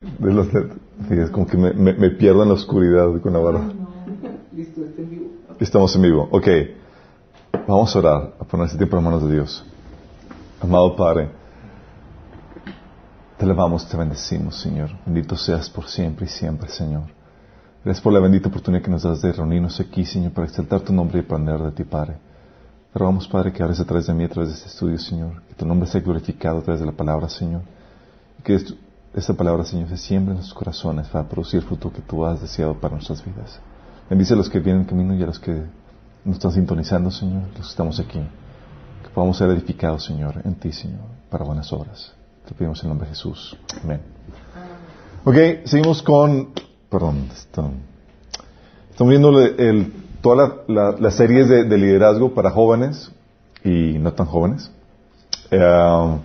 De los. Sí, es como que me, me, me pierdo en la oscuridad con la. Listo, en vivo. Estamos en vivo. Ok. Vamos a orar, a poner este tiempo en manos de Dios. Amado Padre, te alabamos, te bendecimos, Señor. Bendito seas por siempre y siempre, Señor. Gracias por la bendita oportunidad que nos das de reunirnos aquí, Señor, para exaltar tu nombre y aprender de ti, Padre. Pero vamos, Padre, que hables a través de mí, a través de este estudio, Señor. Que tu nombre sea glorificado a través de la palabra, Señor. Y que esta palabra, Señor, se siembre en nuestros corazones para producir el fruto que tú has deseado para nuestras vidas. Bendice a los que vienen en camino y a los que nos están sintonizando, Señor, los que estamos aquí. Que podamos ser edificados, Señor, en ti, Señor, para buenas obras. Te pedimos en nombre de Jesús. Amén. Ok, seguimos con... Perdón, estamos viendo el- todas la- la- las series de, de liderazgo para jóvenes y no tan jóvenes. Eh,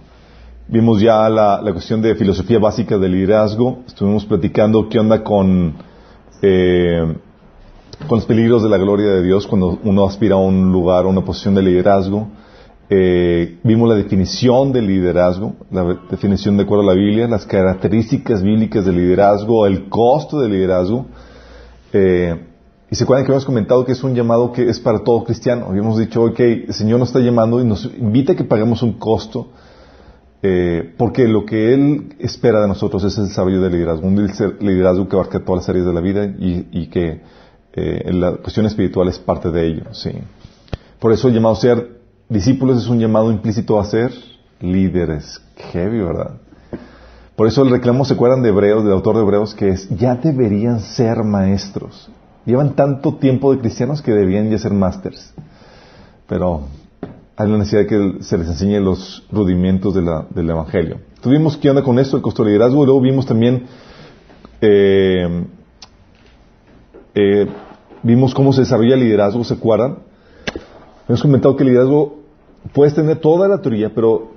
vimos ya la, cuestión de filosofía básica del liderazgo. Estuvimos platicando qué onda con, eh, con los peligros de la gloria de Dios cuando uno aspira a un lugar, a una posición de liderazgo. Eh, vimos la definición del liderazgo, la definición de acuerdo a la Biblia, las características bíblicas del liderazgo, el costo del liderazgo. Eh, y se acuerdan que habíamos comentado que es un llamado que es para todo cristiano. Habíamos dicho, ok, el Señor nos está llamando y nos invita a que paguemos un costo, eh, porque lo que Él espera de nosotros es el desarrollo del liderazgo, un liderazgo que abarca todas las áreas de la vida y, que eh, la cuestión espiritual es parte de ello. Sí. Por eso el llamado a ser discípulos es un llamado implícito a ser líderes. Heavy, ¿verdad? Por eso el reclamo, ¿se acuerdan de Hebreos, del autor de Hebreos, que es, ya deberían ser maestros. Llevan tanto tiempo de cristianos que deberían ya ser másters. Pero hay la necesidad de que se les enseñe los rudimentos de del Evangelio. Tuvimos qué onda con esto, el costo del liderazgo, y luego vimos también, eh, eh, vimos cómo se desarrolla el liderazgo, ¿se acuerdan? Hemos comentado que el liderazgo puedes tener toda la teoría, pero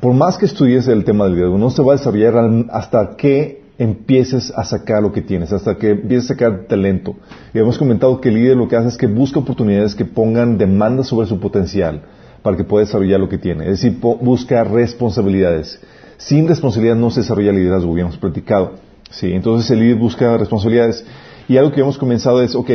por más que estudies el tema del liderazgo, no se va a desarrollar hasta que empieces a sacar lo que tienes, hasta que empieces a sacar talento. Y hemos comentado que el líder lo que hace es que busca oportunidades que pongan demandas sobre su potencial para que pueda desarrollar lo que tiene. Es decir, busca responsabilidades. Sin responsabilidad no se desarrolla liderazgo, habíamos platicado. Sí, entonces el líder busca responsabilidades. Y algo que hemos comenzado es, ok,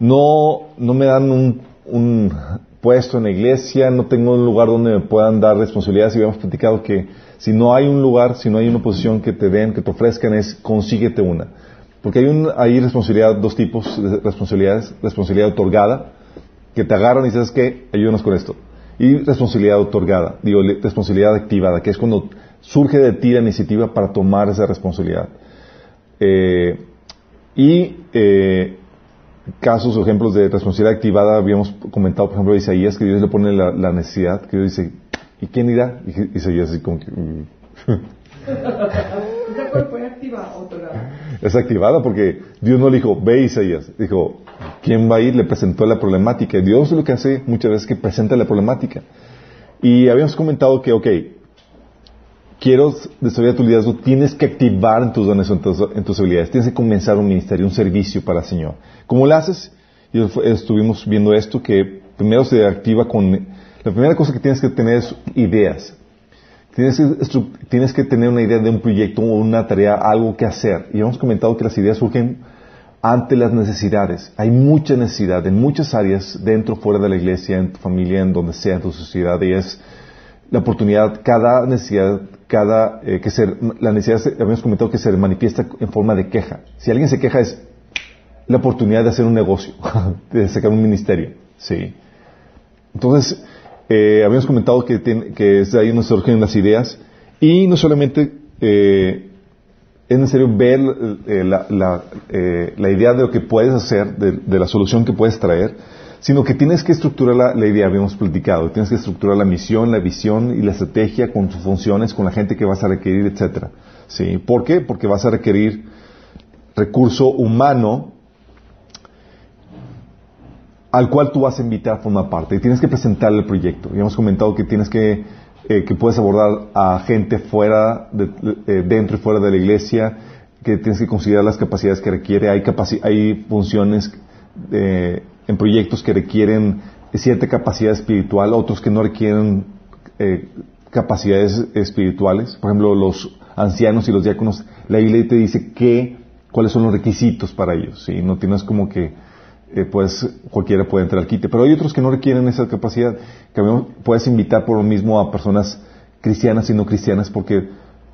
no, no me dan un, un puesto en la iglesia, no tengo un lugar donde me puedan dar responsabilidades y habíamos platicado que si no hay un lugar, si no hay una posición que te den, que te ofrezcan, es consíguete una. Porque hay, un, hay responsabilidad, dos tipos de responsabilidades. Responsabilidad otorgada, que te agarran y dices que ayúdanos con esto. Y responsabilidad otorgada, digo, responsabilidad activada, que es cuando surge de ti la iniciativa para tomar esa responsabilidad. Eh, y eh, casos o ejemplos de responsabilidad activada, habíamos comentado, por ejemplo, Isaías, que Dios le pone la necesidad, que Dios dice, ¿y quién irá? Y Isaías así como que... mm. Es activada porque Dios no le dijo, ve Isaías. Dijo, ¿quién va a ir? Le presentó la problemática. Y Dios lo que hace muchas veces es que presenta la problemática. Y habíamos comentado que, ok, quiero desarrollar tu liderazgo, tienes que activar en tus dones, en tus, en tus habilidades. Tienes que comenzar un ministerio, un servicio para el Señor. ¿Cómo lo haces? Y estuvimos viendo esto que primero se activa con... La primera cosa que tienes que tener es ideas. Tienes que, tienes que tener una idea de un proyecto o una tarea, algo que hacer. Y hemos comentado que las ideas surgen ante las necesidades. Hay mucha necesidad en muchas áreas, dentro, fuera de la iglesia, en tu familia, en donde sea, en tu sociedad. Y es la oportunidad, cada necesidad, cada, eh, que se, la necesidad, habíamos comentado que se manifiesta en forma de queja. Si alguien se queja es la oportunidad de hacer un negocio, de sacar un ministerio. Sí. Entonces, eh, habíamos comentado que, tiene- que es ahí donde surgen las ideas y no solamente eh, es necesario ver eh, la, la, eh, la idea de lo que puedes hacer, de, la solución que puedes traer, sino que tienes que estructurar la, idea, habíamos platicado, tienes que estructurar la misión, la visión y la estrategia con sus funciones, con la gente que vas a requerir, etcétera. ¿Sí? ¿Por qué? Porque vas a requerir recurso humano al cual tú vas a invitar a formar parte y tienes que presentarle el proyecto. Ya hemos comentado que tienes que, eh, que puedes abordar a gente fuera, de- eh, dentro y fuera de la iglesia, que tienes que considerar las capacidades que requiere. Hay, capaci- hay funciones eh, en proyectos que requieren cierta capacidad espiritual, otros que no requieren eh, capacidades espirituales. Por ejemplo, los ancianos y los diáconos, la Biblia te dice que, cuáles son los requisitos para ellos. ¿sí? No tienes como que, eh, pues, cualquiera puede entrar al quite. Pero hay otros que no requieren esa capacidad. Que puedes invitar por lo mismo a personas cristianas y no cristianas porque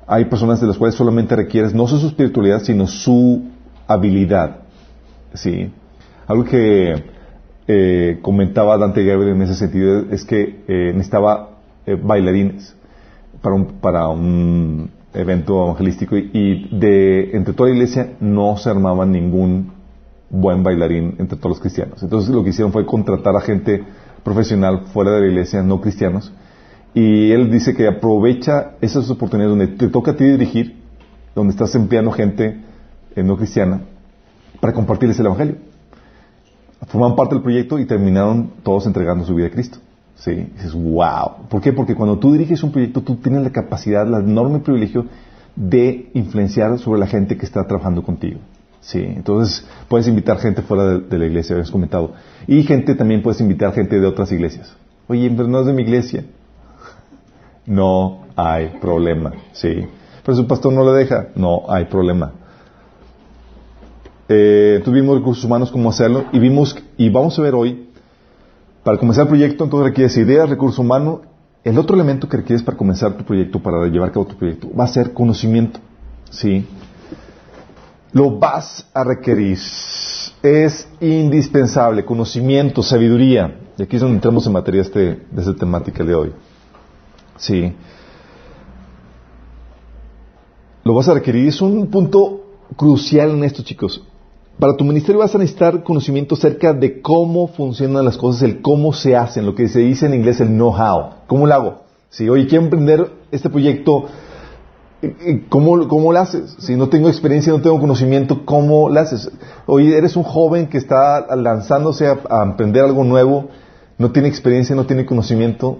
hay personas de las cuales solamente requieres no su espiritualidad, sino su habilidad. ¿sí? Algo que eh, comentaba Dante Gabriel en ese sentido es que eh, necesitaba eh, bailarines para un, para un evento evangelístico y, de entre toda la iglesia no se armaba ningún buen bailarín entre todos los cristianos. Entonces lo que hicieron fue contratar a gente profesional fuera de la iglesia, no cristianos, y él dice que aprovecha esas oportunidades donde te toca a ti dirigir, donde estás empleando gente no cristiana, para compartirles el Evangelio. Forman parte del proyecto y terminaron todos entregando su vida a Cristo. ¿Sí? Y dices, wow. ¿Por qué? Porque cuando tú diriges un proyecto, tú tienes la capacidad, el enorme privilegio de influenciar sobre la gente que está trabajando contigo. Sí, entonces puedes invitar gente fuera de, la iglesia, habías comentado. Y gente también puedes invitar gente de otras iglesias. Oye, pero no es de mi iglesia no hay problema. ¿sí? Pero su pastor no le deja, no hay problema. Eh, tuvimos recursos humanos cómo hacerlo y vimos, y vamos a ver hoy, para comenzar el proyecto, entonces requieres ideas, recursos humanos. El otro elemento que requieres para comenzar tu proyecto, para llevar a cabo tu proyecto, va a ser conocimiento. ¿sí? Lo vas a requerir. Es indispensable, conocimiento, sabiduría. Y aquí es donde entramos en materia este, de esta temática de hoy. Sí. Lo vas a requerir. Es un punto crucial en esto, chicos. Para tu ministerio vas a necesitar conocimiento acerca de cómo funcionan las cosas, el cómo se hacen, lo que se dice en inglés el know-how. ¿Cómo lo hago? Si, oye, quiero emprender este proyecto, ¿cómo, ¿cómo lo haces? Si no tengo experiencia, no tengo conocimiento, ¿cómo lo haces? Oye, eres un joven que está lanzándose a, a emprender algo nuevo, no tiene experiencia, no tiene conocimiento,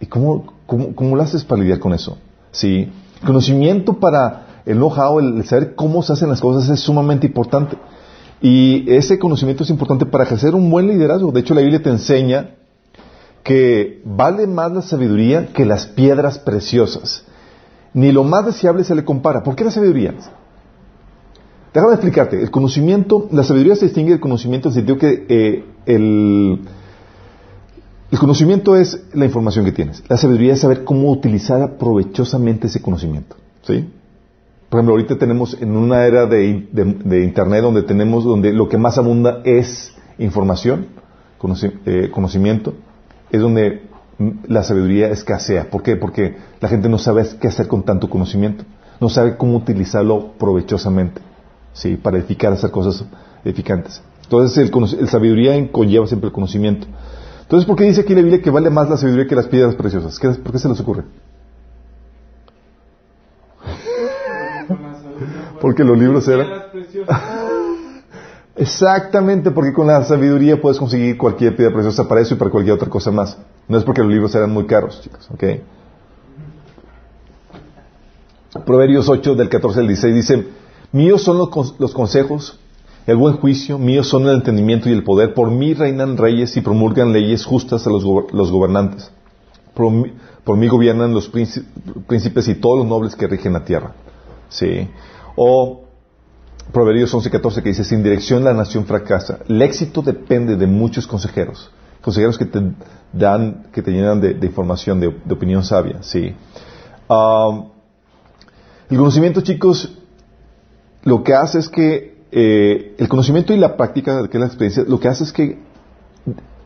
¿Y cómo, cómo, lo haces para lidiar con eso? Sí. Conocimiento para el know-how, el saber cómo se hacen las cosas es sumamente importante. Y ese conocimiento es importante para ejercer un buen liderazgo. De hecho, la Biblia te enseña que vale más la sabiduría que las piedras preciosas. Ni lo más deseable se le compara. ¿Por qué la sabiduría? Déjame explicarte. El conocimiento, la sabiduría se distingue del conocimiento en el sentido que eh, el, conocimiento es la información que tienes. La sabiduría es saber cómo utilizar provechosamente ese conocimiento. ¿Sí? Por ejemplo, ahorita tenemos en una era de, Internet donde tenemos, donde lo que más abunda es información, eh, conocimiento, es donde la sabiduría escasea. ¿Por qué? Porque la gente no sabe qué hacer con tanto conocimiento. No sabe cómo utilizarlo provechosamente, ¿sí? Para edificar, hacer cosas edificantes. Entonces, el, el sabiduría conlleva siempre el conocimiento. Entonces, ¿por qué dice aquí la Biblia que vale más la sabiduría que las piedras preciosas? ¿Por qué se les ocurre? porque los libros eran... Exactamente, porque con la sabiduría puedes conseguir cualquier piedra preciosa para eso y para cualquier otra cosa más. No es porque los libros eran muy caros, chicos, ¿ok? Proverbios 8 del 14 al 16 dice, míos son los, los consejos el buen juicio, mío son el entendimiento y el poder. Por mí reinan reyes y promulgan leyes justas a los, gobernantes. Por mí, gobiernan los príncipes y todos los nobles que rigen la tierra. Sí. O Proverbios 11:14 que dice, sin dirección la nación fracasa. El éxito depende de muchos consejeros. Consejeros que te dan, que te llenan de, información, de, opinión sabia. Sí. El conocimiento, chicos, lo que hace es que eh, el conocimiento y la práctica, que la experiencia, lo que hace es que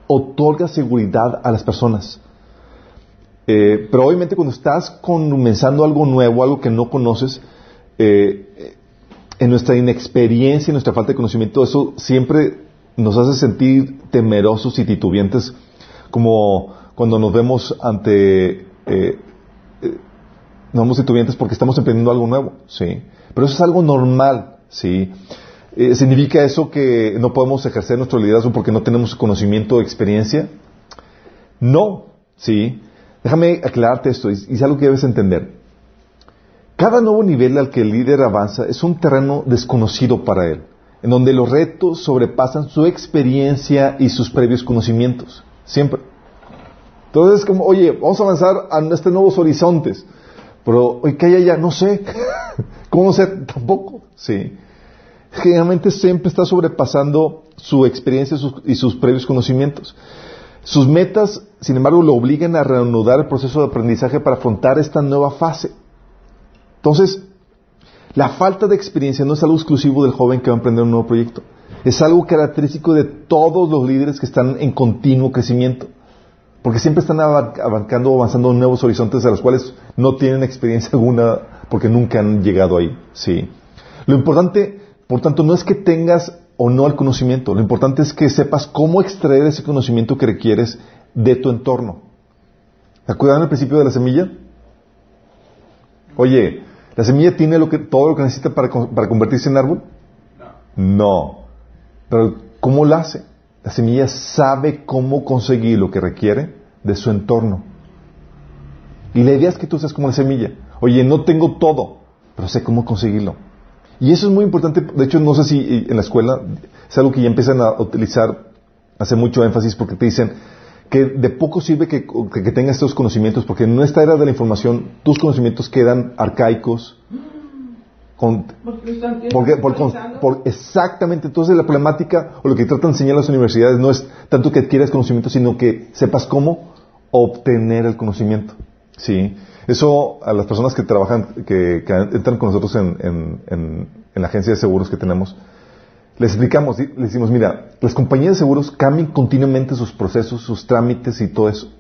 otorga seguridad a las personas. Eh, pero obviamente cuando estás comenzando algo nuevo, algo que no conoces, eh, en nuestra inexperiencia, en nuestra falta de conocimiento, eso siempre nos hace sentir temerosos y titubientes, como cuando nos vemos ante, nos vemos titubientes porque estamos emprendiendo algo nuevo, ¿sí? Pero eso es algo normal, ¿sí? Eh, ¿Significa eso que no podemos ejercer nuestro liderazgo porque no tenemos conocimiento o experiencia? No, sí. Déjame aclararte esto, y es algo que debes entender. Cada nuevo nivel al que el líder avanza es un terreno desconocido para él, en donde los retos sobrepasan su experiencia y sus previos conocimientos. Siempre. Entonces, como, oye, vamos a avanzar a estos nuevos horizontes. Pero, ¿qué hay allá? No sé. ¿Cómo sé? Tampoco. Sí. Generalmente siempre está sobrepasando su experiencia y sus previos conocimientos. Sus metas, sin embargo, lo obligan a reanudar el proceso de aprendizaje para afrontar esta nueva fase. Entonces, la falta de experiencia no es algo exclusivo del joven que va a emprender un nuevo proyecto. Es algo característico de todos los líderes que están en continuo crecimiento. Porque siempre están abarcando avanzando en nuevos horizontes a los cuales no tienen experiencia alguna porque nunca han llegado ahí. Sí. Lo importante, por tanto, no es que tengas o no el conocimiento. Lo importante es que sepas cómo extraer ese conocimiento que requieres de tu entorno. ¿Te acuerdan el principio de la semilla? Oye, ¿la semilla tiene lo que, todo lo que necesita para, para convertirse en árbol? No. No. Pero ¿cómo lo hace? La semilla sabe cómo conseguir lo que requiere de su entorno. Y la idea es que tú seas como la semilla. Oye, no tengo todo, pero sé cómo conseguirlo. Y eso es muy importante. De hecho, no sé si en la escuela es algo que ya empiezan a utilizar, hace mucho énfasis porque te dicen que de poco sirve que, tengas estos conocimientos, porque en esta era de la información tus conocimientos quedan arcaicos. porque, por, exactamente, entonces la problemática o lo que tratan de enseñar las universidades no es tanto que adquieras conocimiento, sino que sepas cómo obtener el conocimiento. ¿sí? Eso a las personas que trabajan, que, entran con nosotros en, la agencia de seguros que tenemos, les explicamos, les decimos, mira, las compañías de seguros cambian continuamente sus procesos, sus trámites y todo eso.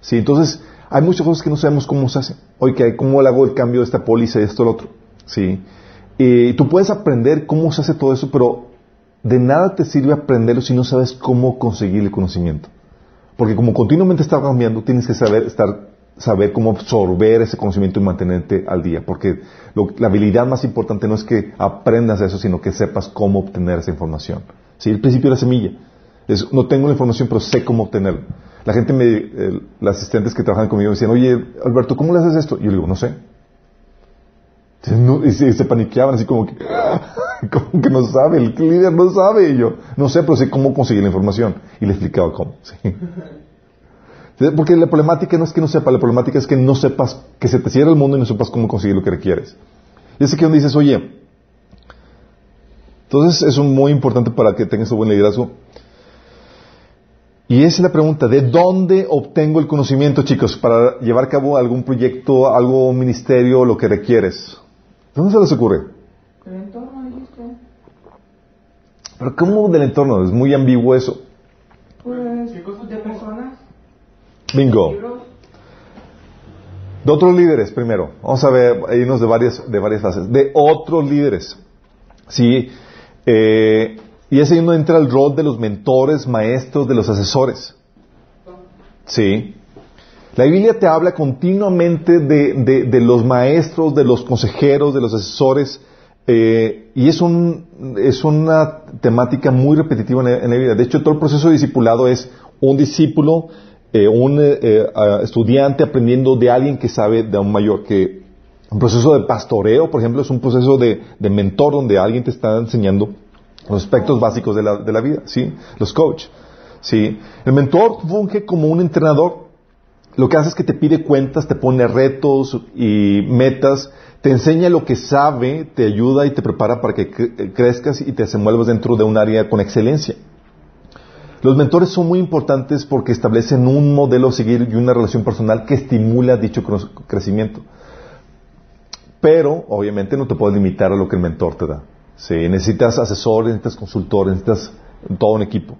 Sí, entonces hay muchas cosas que no sabemos cómo se hacen. Oye, ¿cómo le hago el cambio de esta póliza y esto lo otro? Sí. Y tú puedes aprender cómo se hace todo eso, pero de nada te sirve aprenderlo si no sabes cómo conseguir el conocimiento. Porque como continuamente está cambiando, tienes que saber estar saber cómo absorber ese conocimiento y mantenerte al día, porque la habilidad más importante no es que aprendas eso, sino que sepas cómo obtener esa información. ¿Sí? El principio de la semilla. Es, no tengo la información, pero sé cómo obtenerla. La gente, me, las asistentes que trabajan conmigo me decían, oye, Alberto, ¿cómo le haces esto? Y yo le digo, no sé. y se, paniqueaban así como que, como que no sabe, el líder no sabe. Y yo, no sé, pero sé cómo conseguir la información. Y le explicaba cómo. ¿sí? Porque la problemática no es que no sepa, la problemática es que no sepas, que se te cierra el mundo y no sepas cómo conseguir lo que requieres. Y es que donde dices, oye, entonces es muy importante para que tengas un buen liderazgo. Y esa es la pregunta, ¿de dónde obtengo el conocimiento, chicos, para llevar a cabo algún proyecto, algo, un ministerio, lo que requieres? ¿Dónde se les ocurre? El entorno, Pero ¿cómo del entorno? Es muy ambiguo eso. Pues. Bingo. De otros líderes, primero. Vamos a ver, irnos de varias, de varias fases. De otros líderes. Sí. Eh, y ese uno entra el rol de los mentores, maestros, de los asesores. Sí. La Biblia te habla continuamente de, de, los maestros, de los consejeros, de los asesores, eh, y es, un, es una temática muy repetitiva en la, en la, Biblia. De hecho, todo el proceso de discipulado es un discípulo eh, un eh, eh, estudiante aprendiendo de alguien que sabe de un mayor, que un proceso de pastoreo, por ejemplo, es un proceso de, mentor donde alguien te está enseñando los aspectos básicos de la, de la vida, ¿sí? Los coach, ¿sí? El mentor funge como un entrenador. Lo que hace es que te pide cuentas, te pone retos y metas, te enseña lo que sabe, te ayuda y te prepara para que crezcas y te desenvuelvas dentro de un área con excelencia. Los mentores son muy importantes porque establecen un modelo a seguir y una relación personal que estimula dicho crecimiento. Pero, obviamente, no te puedes limitar a lo que el mentor te da. Si necesitas asesores, necesitas consultores, necesitas todo un equipo.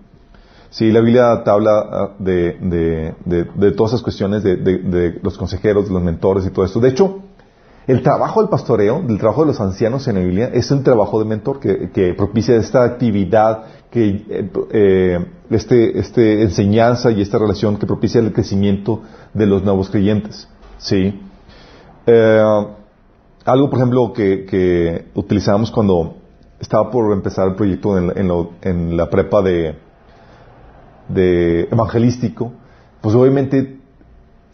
Sí, la Biblia te habla ah, de, todas esas cuestiones de, los consejeros, de los mentores y todo esto. De hecho, el trabajo del pastoreo, el trabajo de los ancianos en la Biblia, es un trabajo de mentor que, propicia esta actividad que eh, eh, este, este, enseñanza y esta relación que propicia el crecimiento de los nuevos creyentes. ¿sí? Eh, algo, por ejemplo, que, que utilizamos cuando estaba por empezar el proyecto en, la prepa de, de evangelístico, pues obviamente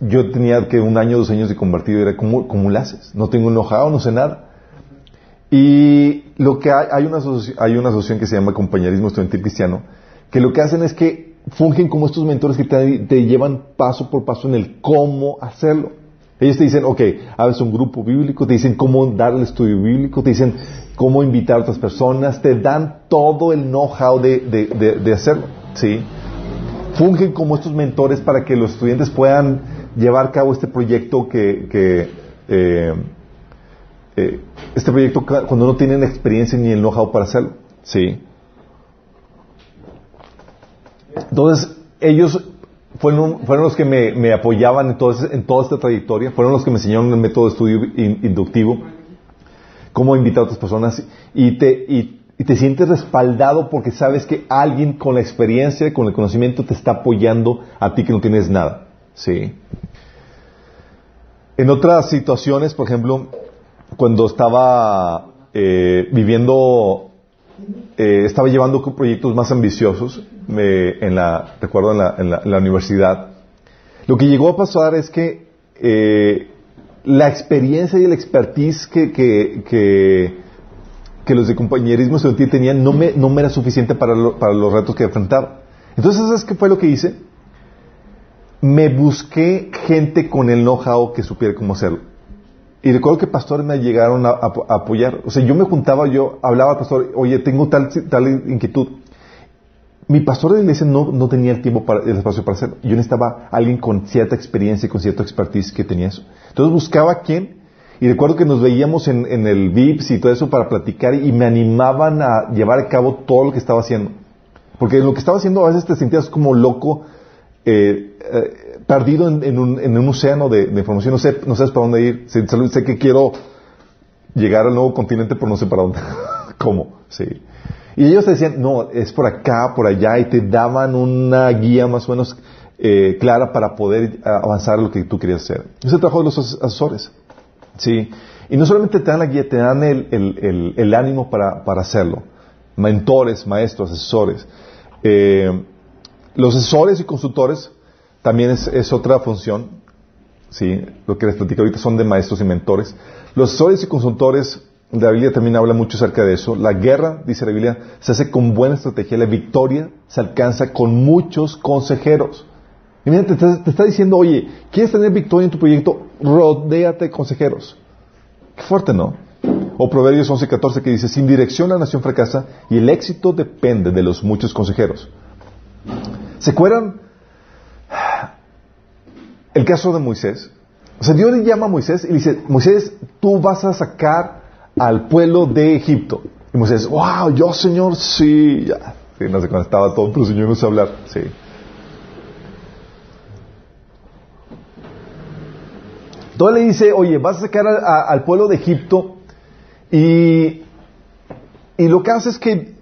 yo tenía que un año, dos años de convertido era, ¿cómo, cómo lo haces? No tengo enojado, no sé nada. Y lo que hay, hay una, hay una asociación que se llama Compañerismo Estudiantil Cristiano, que lo que hacen es que fungen como estos mentores que te, te llevan paso por paso en el cómo hacerlo. Ellos te dicen, ok, haces un grupo bíblico, te dicen cómo dar el estudio bíblico, te dicen cómo invitar a otras personas, te dan todo el know-how de, de, de, de hacerlo, ¿sí? Fungen como estos mentores para que los estudiantes puedan llevar a cabo este proyecto que, que eh, eh, este proyecto cuando no tienen experiencia ni el know-how para hacerlo, ¿sí? Entonces, ellos fueron, fueron los que me, me apoyaban entonces en toda esta trayectoria, fueron los que me enseñaron el método de estudio in- inductivo, cómo invitar a otras personas y te, y, y te sientes respaldado porque sabes que alguien con la experiencia, con el conocimiento te está apoyando a ti que no tienes nada. Sí. En otras situaciones, por ejemplo, cuando estaba eh, viviendo, eh, estaba llevando proyectos más ambiciosos, me- en la, recuerdo en la, en la- universidad, lo que llegó a pasar es que eh, la experiencia y el expertise que, los de compañerismo estudiantil tenían no me, no me era suficiente para, lo- para los retos que enfrentaba. Entonces, ¿sabes qué fue lo que hice? Me busqué gente con el know-how que supiera cómo hacerlo. Y recuerdo que pastores me llegaron a, apoyar. O sea, yo me juntaba, yo hablaba al pastor, oye, tengo tal, tal inquietud. Mi pastor de iglesia no, no tenía el tiempo para, el espacio para hacerlo. Yo necesitaba alguien con cierta experiencia y con cierta expertise que tenía eso. Entonces buscaba a quién. Y recuerdo que nos veíamos en, en el VIPS y todo eso para platicar y me animaban a llevar a cabo todo lo que estaba haciendo. Porque lo que estaba haciendo a veces te sentías como loco, eh, eh, perdido en, un, océano de, información. No sé, no sabes para dónde ir. Sé, sé que quiero llegar al nuevo continente, pero no sé para dónde. ¿Cómo? Sí. Y ellos te decían, no, es por acá, por allá, y te daban una guía más o menos eh, clara para poder avanzar lo que tú querías hacer. Es el trabajo de los as- asesores. Sí. Y no solamente te dan la guía, te dan el, ánimo para, hacerlo. Mentores, maestros, asesores. Los asesores y consultores también es, otra función. Sí, lo que les platico ahorita son de maestros y mentores. Los asesores y consultores, la Biblia también habla mucho acerca de eso. La guerra, dice la Biblia, se hace con buena estrategia. La victoria se alcanza con muchos consejeros. Y mira, te, te está diciendo, oye, ¿quieres tener victoria en tu proyecto? Rodéate de consejeros. Qué fuerte, ¿no? O Proverbios 11:14 que dice, sin dirección la nación fracasa y el éxito depende de los muchos consejeros. ¿Se acuerdan el caso de Moisés? O sea, Dios le llama a Moisés y le dice, Moisés, tú vas a sacar al pueblo de Egipto. Y Moisés, wow, yo Señor, sí, ya. No sé cuándo estaba todo, pero Señor no sé hablar. Sí. Entonces le dice, oye, vas a sacar al pueblo de Egipto y, y lo que hace es que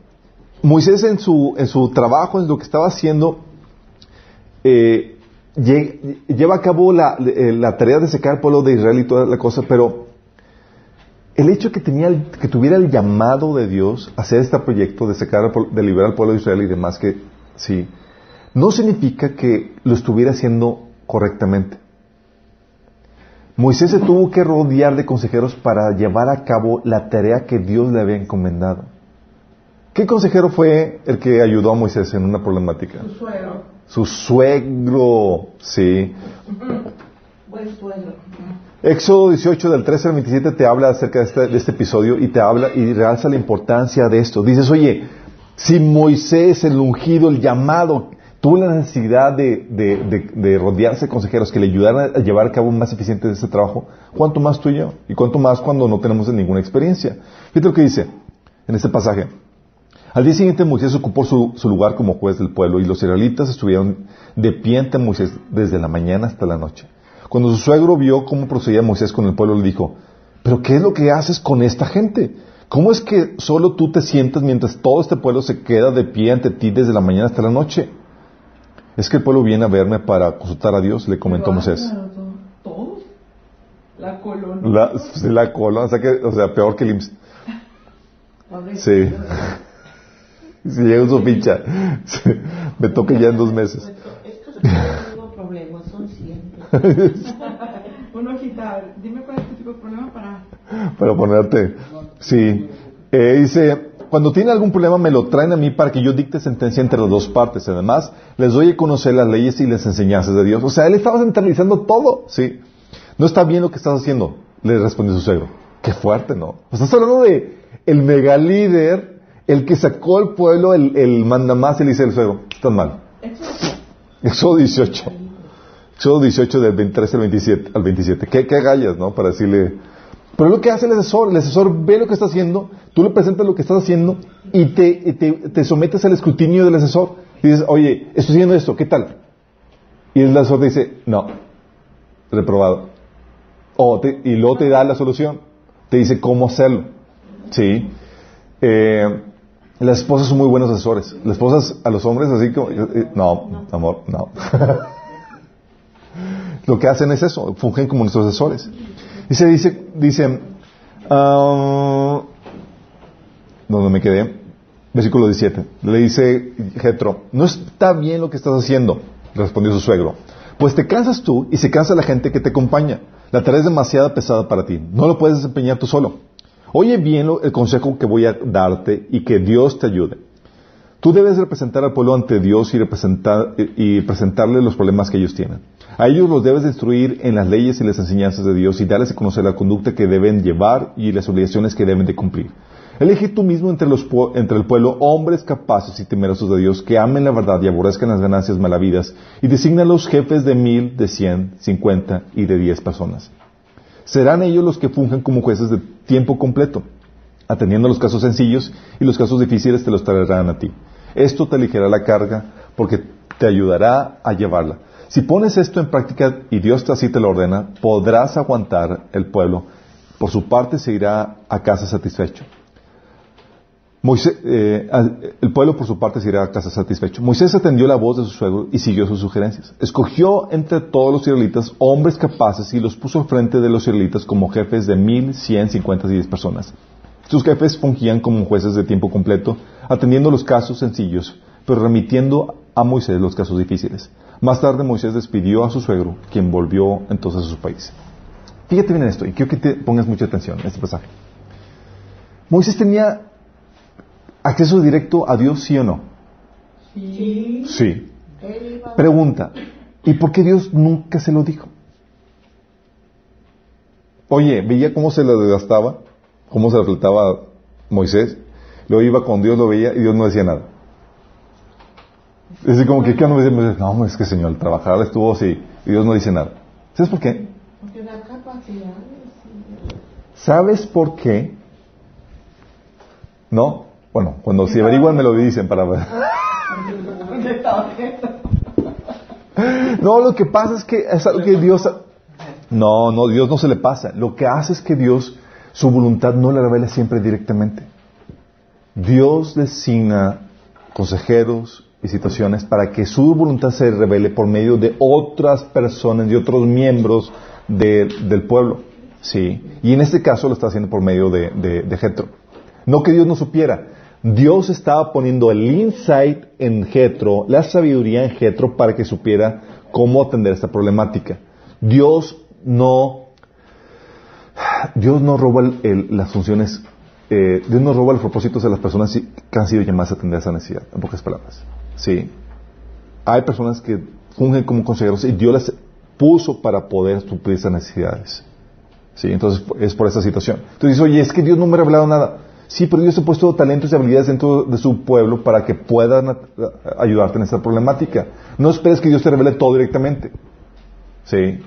Moisés en su, en su trabajo, en lo que estaba haciendo, eh, lle- lleva a cabo la, eh, tarea de sacar al pueblo de Israel y toda la cosa, pero el hecho que, que tuviera el llamado de Dios a hacer este proyecto de pueblo- de liberar al pueblo de Israel y demás, que sí, no significa que lo estuviera haciendo correctamente. Moisés se tuvo que rodear de consejeros para llevar a cabo la tarea que Dios le había encomendado. ¿Qué consejero fue el que ayudó a Moisés en una problemática? Su suegro. Su suegro, sí. Buen suegro. Éxodo 18 del 13 al 27 te habla acerca de este, de este episodio y te habla y realza la importancia de esto. Dices, oye, si Moisés, el ungido, el llamado, tuvo la necesidad de, de- de- de rodearse de consejeros que le ayudaran a llevar a cabo más eficiente ese trabajo, ¿cuánto más tú y yo? ¿Y cuánto más cuando no tenemos ninguna experiencia? Fíjate lo que dice en este pasaje. Al día siguiente Moisés ocupó su, su lugar como juez del pueblo y los israelitas estuvieron de pie ante Moisés desde la mañana hasta la noche. Cuando su suegro vio cómo procedía Moisés con el pueblo, le dijo, ¿pero qué es lo que haces con esta gente? ¿Cómo es que solo tú te sientas mientras todo este pueblo se queda de pie ante ti desde la mañana hasta la noche? Es que el pueblo viene a verme para consultar a Dios, le comentó Moisés. ¿Todos? La colonia. La, la cola, o sea, que, o sea, peor que el IMSS. Sí. Si llega su ficha, me toca ya en dos meses. Estos no problemas son siempre. Una hojita. Dime cuál es tu tipo de problema para... para ponerte. Sí. Eh, dice, cuando tienen algún problema me lo traen a mí para que yo dicte sentencia entre las dos partes. Además, les doy a conocer las leyes y las enseñanzas de Dios. O sea, él estaba centralizando todo, ¿sí? No está bien lo que estás haciendo, le respondió su suegro. Qué fuerte, ¿no? Estás hablando de el mega líder, el que sacó al pueblo, el, el mandamás, le dice el suegro, estás mal. Éxodo 18. Éxodo 18 del 23 al 27. Al 27. ¿Qué, qué agallas, no? Para decirle... Pero es lo que hace el asesor. El asesor ve lo que está haciendo, tú le presentas lo que estás haciendo y te, te, te sometes al escrutinio del asesor. Dices, oye, estoy haciendo esto, ¿qué tal? Y el asesor te dice, no, reprobado. O te, y luego te da la solución. Te dice cómo hacerlo. ¿Sí? Eh, las esposas son muy buenos asesores. Las esposas a los hombres así como... eh, no, amor, no. Lo que hacen es eso, fungen como nuestros asesores. Dice, dice, dice, ah, ¿dónde me quedé? Versículo 17. Le dice Jetro, no está bien lo que estás haciendo, respondió su suegro. Pues te cansas tú y se cansa la gente que te acompaña. La tarea es demasiado pesada para ti. No lo puedes desempeñar tú solo. Oye bien el consejo que voy a darte y que Dios te ayude. Tú debes representar al pueblo ante Dios y, representar, y presentarle los problemas que ellos tienen. A ellos los debes de instruir en las leyes y las enseñanzas de Dios y darles a conocer la conducta que deben llevar y las obligaciones que deben de cumplir. Elige tú mismo entre, entre el pueblo hombres capaces y temerosos de Dios que amen la verdad y aborrezcan las ganancias malavidas y designa los jefes de mil, de cien, cincuenta y de diez personas. Serán ellos los que funjan como jueces de tiempo completo, atendiendo los casos sencillos y los casos difíciles te los traerán a ti. Esto te aligerará la carga porque te ayudará a llevarla. Si pones esto en práctica y Dios así te lo ordena, podrás aguantar el pueblo. Por su parte se irá a casa satisfecho. Eh, el pueblo por su parte se irá a casa satisfecho. Moisés atendió la voz de su suegro y siguió sus sugerencias. Escogió entre todos los israelitas hombres capaces y los puso al frente de los israelitas como jefes de mil, cien, cincuenta y diez personas. Sus jefes fungían como jueces de tiempo completo, atendiendo los casos sencillos, pero remitiendo a Moisés los casos difíciles. Más tarde Moisés despidió a su suegro, quien volvió entonces a su país. Fíjate bien en esto, y quiero que te pongas mucha atención en este pasaje. Moisés tenía acceso directo a Dios, sí o no? Sí. Sí. Pregunta, ¿y por qué Dios nunca se lo dijo? Oye, veía cómo se lo desgastaba, cómo se lo trataba Moisés, lo iba con Dios, lo veía y Dios no decía nada. Es decir, como que, ¿qué no me dice? No, es que Señor, trabajar estuvo así y Dios no dice nada. ¿Sabes por qué? Porque da capacidades. ¿Sabes por qué? ¿No? Bueno, cuando se averiguan me lo dicen para ver. No, lo que pasa es que es algo que Dios... No, no, Dios no se le pasa. Lo que hace es que Dios, su voluntad no la revela siempre directamente. Dios designa consejeros y situaciones para que su voluntad se revele por medio de otras personas, de otros miembros de- del pueblo. Sí. Y en este caso lo está haciendo por medio de, de, de Jetro. No que Dios no supiera. Dios estaba poniendo el insight en Jetro, la sabiduría en Jetro para que supiera cómo atender esta problemática. Dios no, Dios no roba el- las funciones, eh, Dios no roba los propósitos de las personas que han sido llamadas a atender esa necesidad, en pocas palabras. Sí. Hay personas que fungen como consejeros y Dios las puso para poder suplir esas necesidades. Sí, entonces es por esa situación. Entonces dices, oye, es que Dios no me ha revelado nada. Sí, pero Dios ha puesto talentos y habilidades dentro de su pueblo para que puedan ayudarte en esta problemática. No esperes que Dios te revele todo directamente. Sí,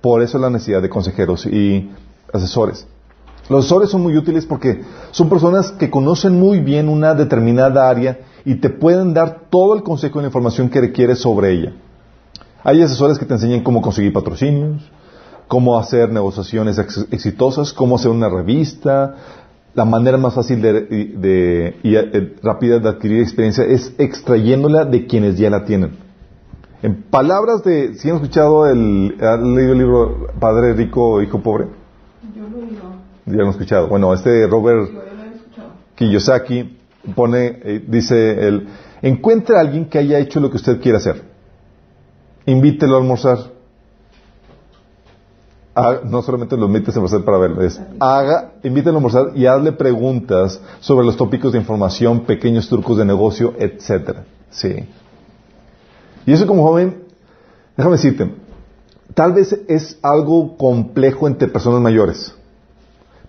por eso la necesidad de consejeros y asesores. Los asesores son muy útiles porque son personas que conocen muy bien una determinada área y te pueden dar todo el consejo y la información que requieres sobre ella. Hay asesores que te enseñan cómo conseguir patrocinios, cómo hacer negociaciones ex- exitosas, cómo hacer una revista. La manera más fácil de, de- y eh, rápida de adquirir experiencia es extrayéndola de quienes ya la tienen. En palabras de, si han escuchado el, han leído el libro Padre Rico, Hijo Pobre, Yo lo digo. ya lo han escuchado. Bueno, este Robert he. Kiyosaki pone, eh, dice él, encuentre a alguien que haya hecho lo que usted quiere hacer. Invítelo a almorzar. No solamente lo invites a almorzar para verlo, es haga, invítalo a almorzar y hazle preguntas sobre los tópicos de información, pequeños trucos de negocio, etcétera. Sí. Y eso como joven, déjame decirte, tal vez es algo complejo entre personas mayores.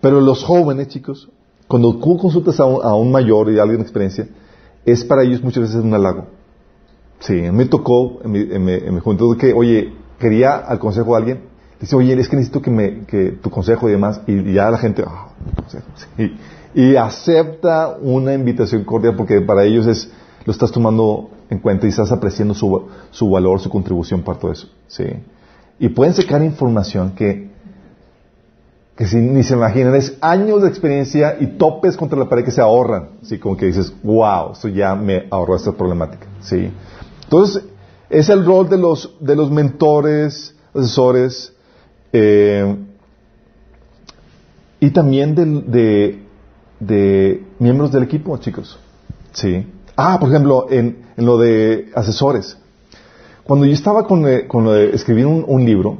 Pero los jóvenes, chicos, cuando tú consultas a un, a un mayor y a alguien de experiencia, es para ellos muchas veces un halago. Sí, a me tocó en mi, en mi- en mi juventud que, oye, quería al consejo de alguien, dice, oye, es que necesito que, me, que tu consejo y demás, y ya la gente, ah, sí. y acepta una invitación cordial porque para ellos es, lo estás tomando en cuenta y estás apreciando su, su valor, su contribución para todo eso. Sí. Y pueden sacar información que que si, ni se imaginan, es años de experiencia y topes contra la pared que se ahorran. Así como que dices, wow, esto ya me ahorró esta problemática. ¿sí? Entonces, es el rol de los, de los mentores, asesores, eh, y también de, de miembros del equipo, chicos. ¿sí? Ah, por ejemplo, en, lo de asesores. Cuando yo estaba con, eh, con lo de escribir un, libro,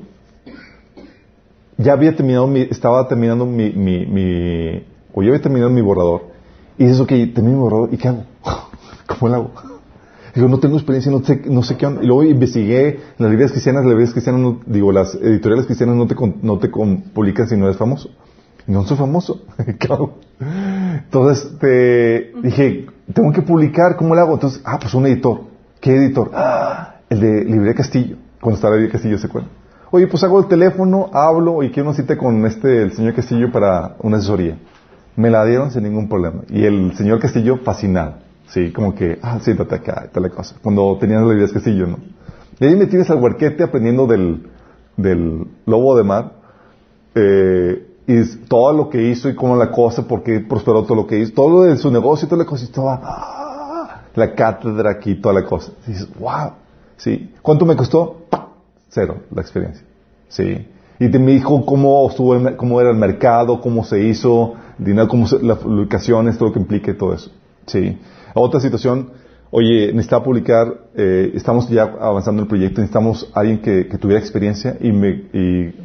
ya había terminado mi, estaba terminando mi, mi, mi, o yo había terminado mi borrador, y dices, ok, terminé mi borrador, ¿y qué hago? ¿Cómo lo hago? Digo, no tengo experiencia, no sé, no sé qué onda. Y luego investigué en las librerías cristianas, las librerías cristianas, no- digo, las editoriales cristianas no te, con- no te con- publican si no eres famoso. No soy famoso. Entonces, te, dije, tengo que publicar, ¿cómo lo hago? Entonces, ah, pues un editor. ¿Qué editor? Ah, el de Librería Castillo. Cuando estaba Librería Castillo, ¿se acuerdan? Oye, pues hago el teléfono, hablo y quiero una cita con este, el señor Castillo para una asesoría. Me la dieron sin ningún problema. Y el señor Castillo fascinado. Sí, como que, ah, siéntate acá, y tal cosa. Cuando tenían la idea de Castillo, ¿no? Y ahí me tienes al huerquete aprendiendo del, del lobo de mar. Eh, y es todo lo que hizo y cómo la cosa, porque prosperó todo lo que hizo, todo de su negocio y toda la cosa, y estaba, ah, la cátedra aquí, toda la cosa. Dices, wow, ¿sí? ¿Cuánto me costó? Cero, la experiencia. Sí. Y te me dijo cómo estuvo, cómo era el mercado, cómo se hizo, dinero, cómo se, las ubicaciones, todo lo que implique todo eso. Sí. Otra situación, oye, necesitaba publicar, eh, estamos ya avanzando en el proyecto, necesitamos alguien que, tuviera experiencia y me, y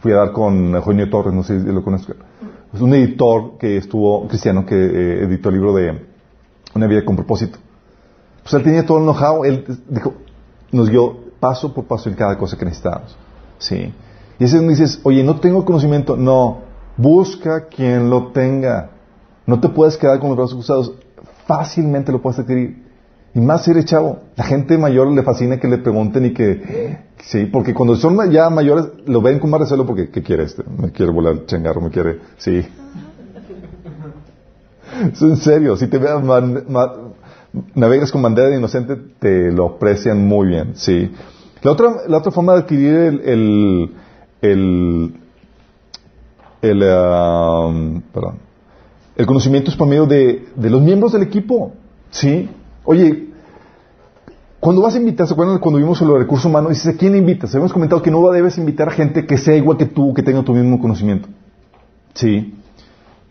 fui a dar con Eugenio Torres, no sé si lo conozco. Es un editor que estuvo, cristiano, que eh, editó el libro de Una vida con propósito. Pues él tenía todo el know-how, él dijo, nos dio paso por paso en cada cosa que necesitábamos. Sí. Y ese donde dices, oye, no tengo conocimiento. No, busca quien lo tenga. No te puedes quedar con los brazos cruzados. Fácilmente lo puedes adquirir. Y más si eres chavo. La gente mayor le fascina que le pregunten y que... Sí, porque cuando son ya mayores lo ven con más recelo porque ¿qué quiere este? Me quiere volar el changarro, me quiere... Sí. Es en serio. Si te veas man- ma- navegas con bandera de inocente, te lo aprecian muy bien. Sí. La otra, la otra forma de adquirir el... el, el el, um, perdón, el conocimiento es por medio de, los miembros del equipo. ¿Sí? Oye, cuando vas a invitar, ¿se acuerdan cuando vimos lo de recursos humanos? Dices, ¿a quién invitas? Hemos comentado que no debes invitar a gente que sea igual que tú, que tenga tu mismo conocimiento. ¿Sí?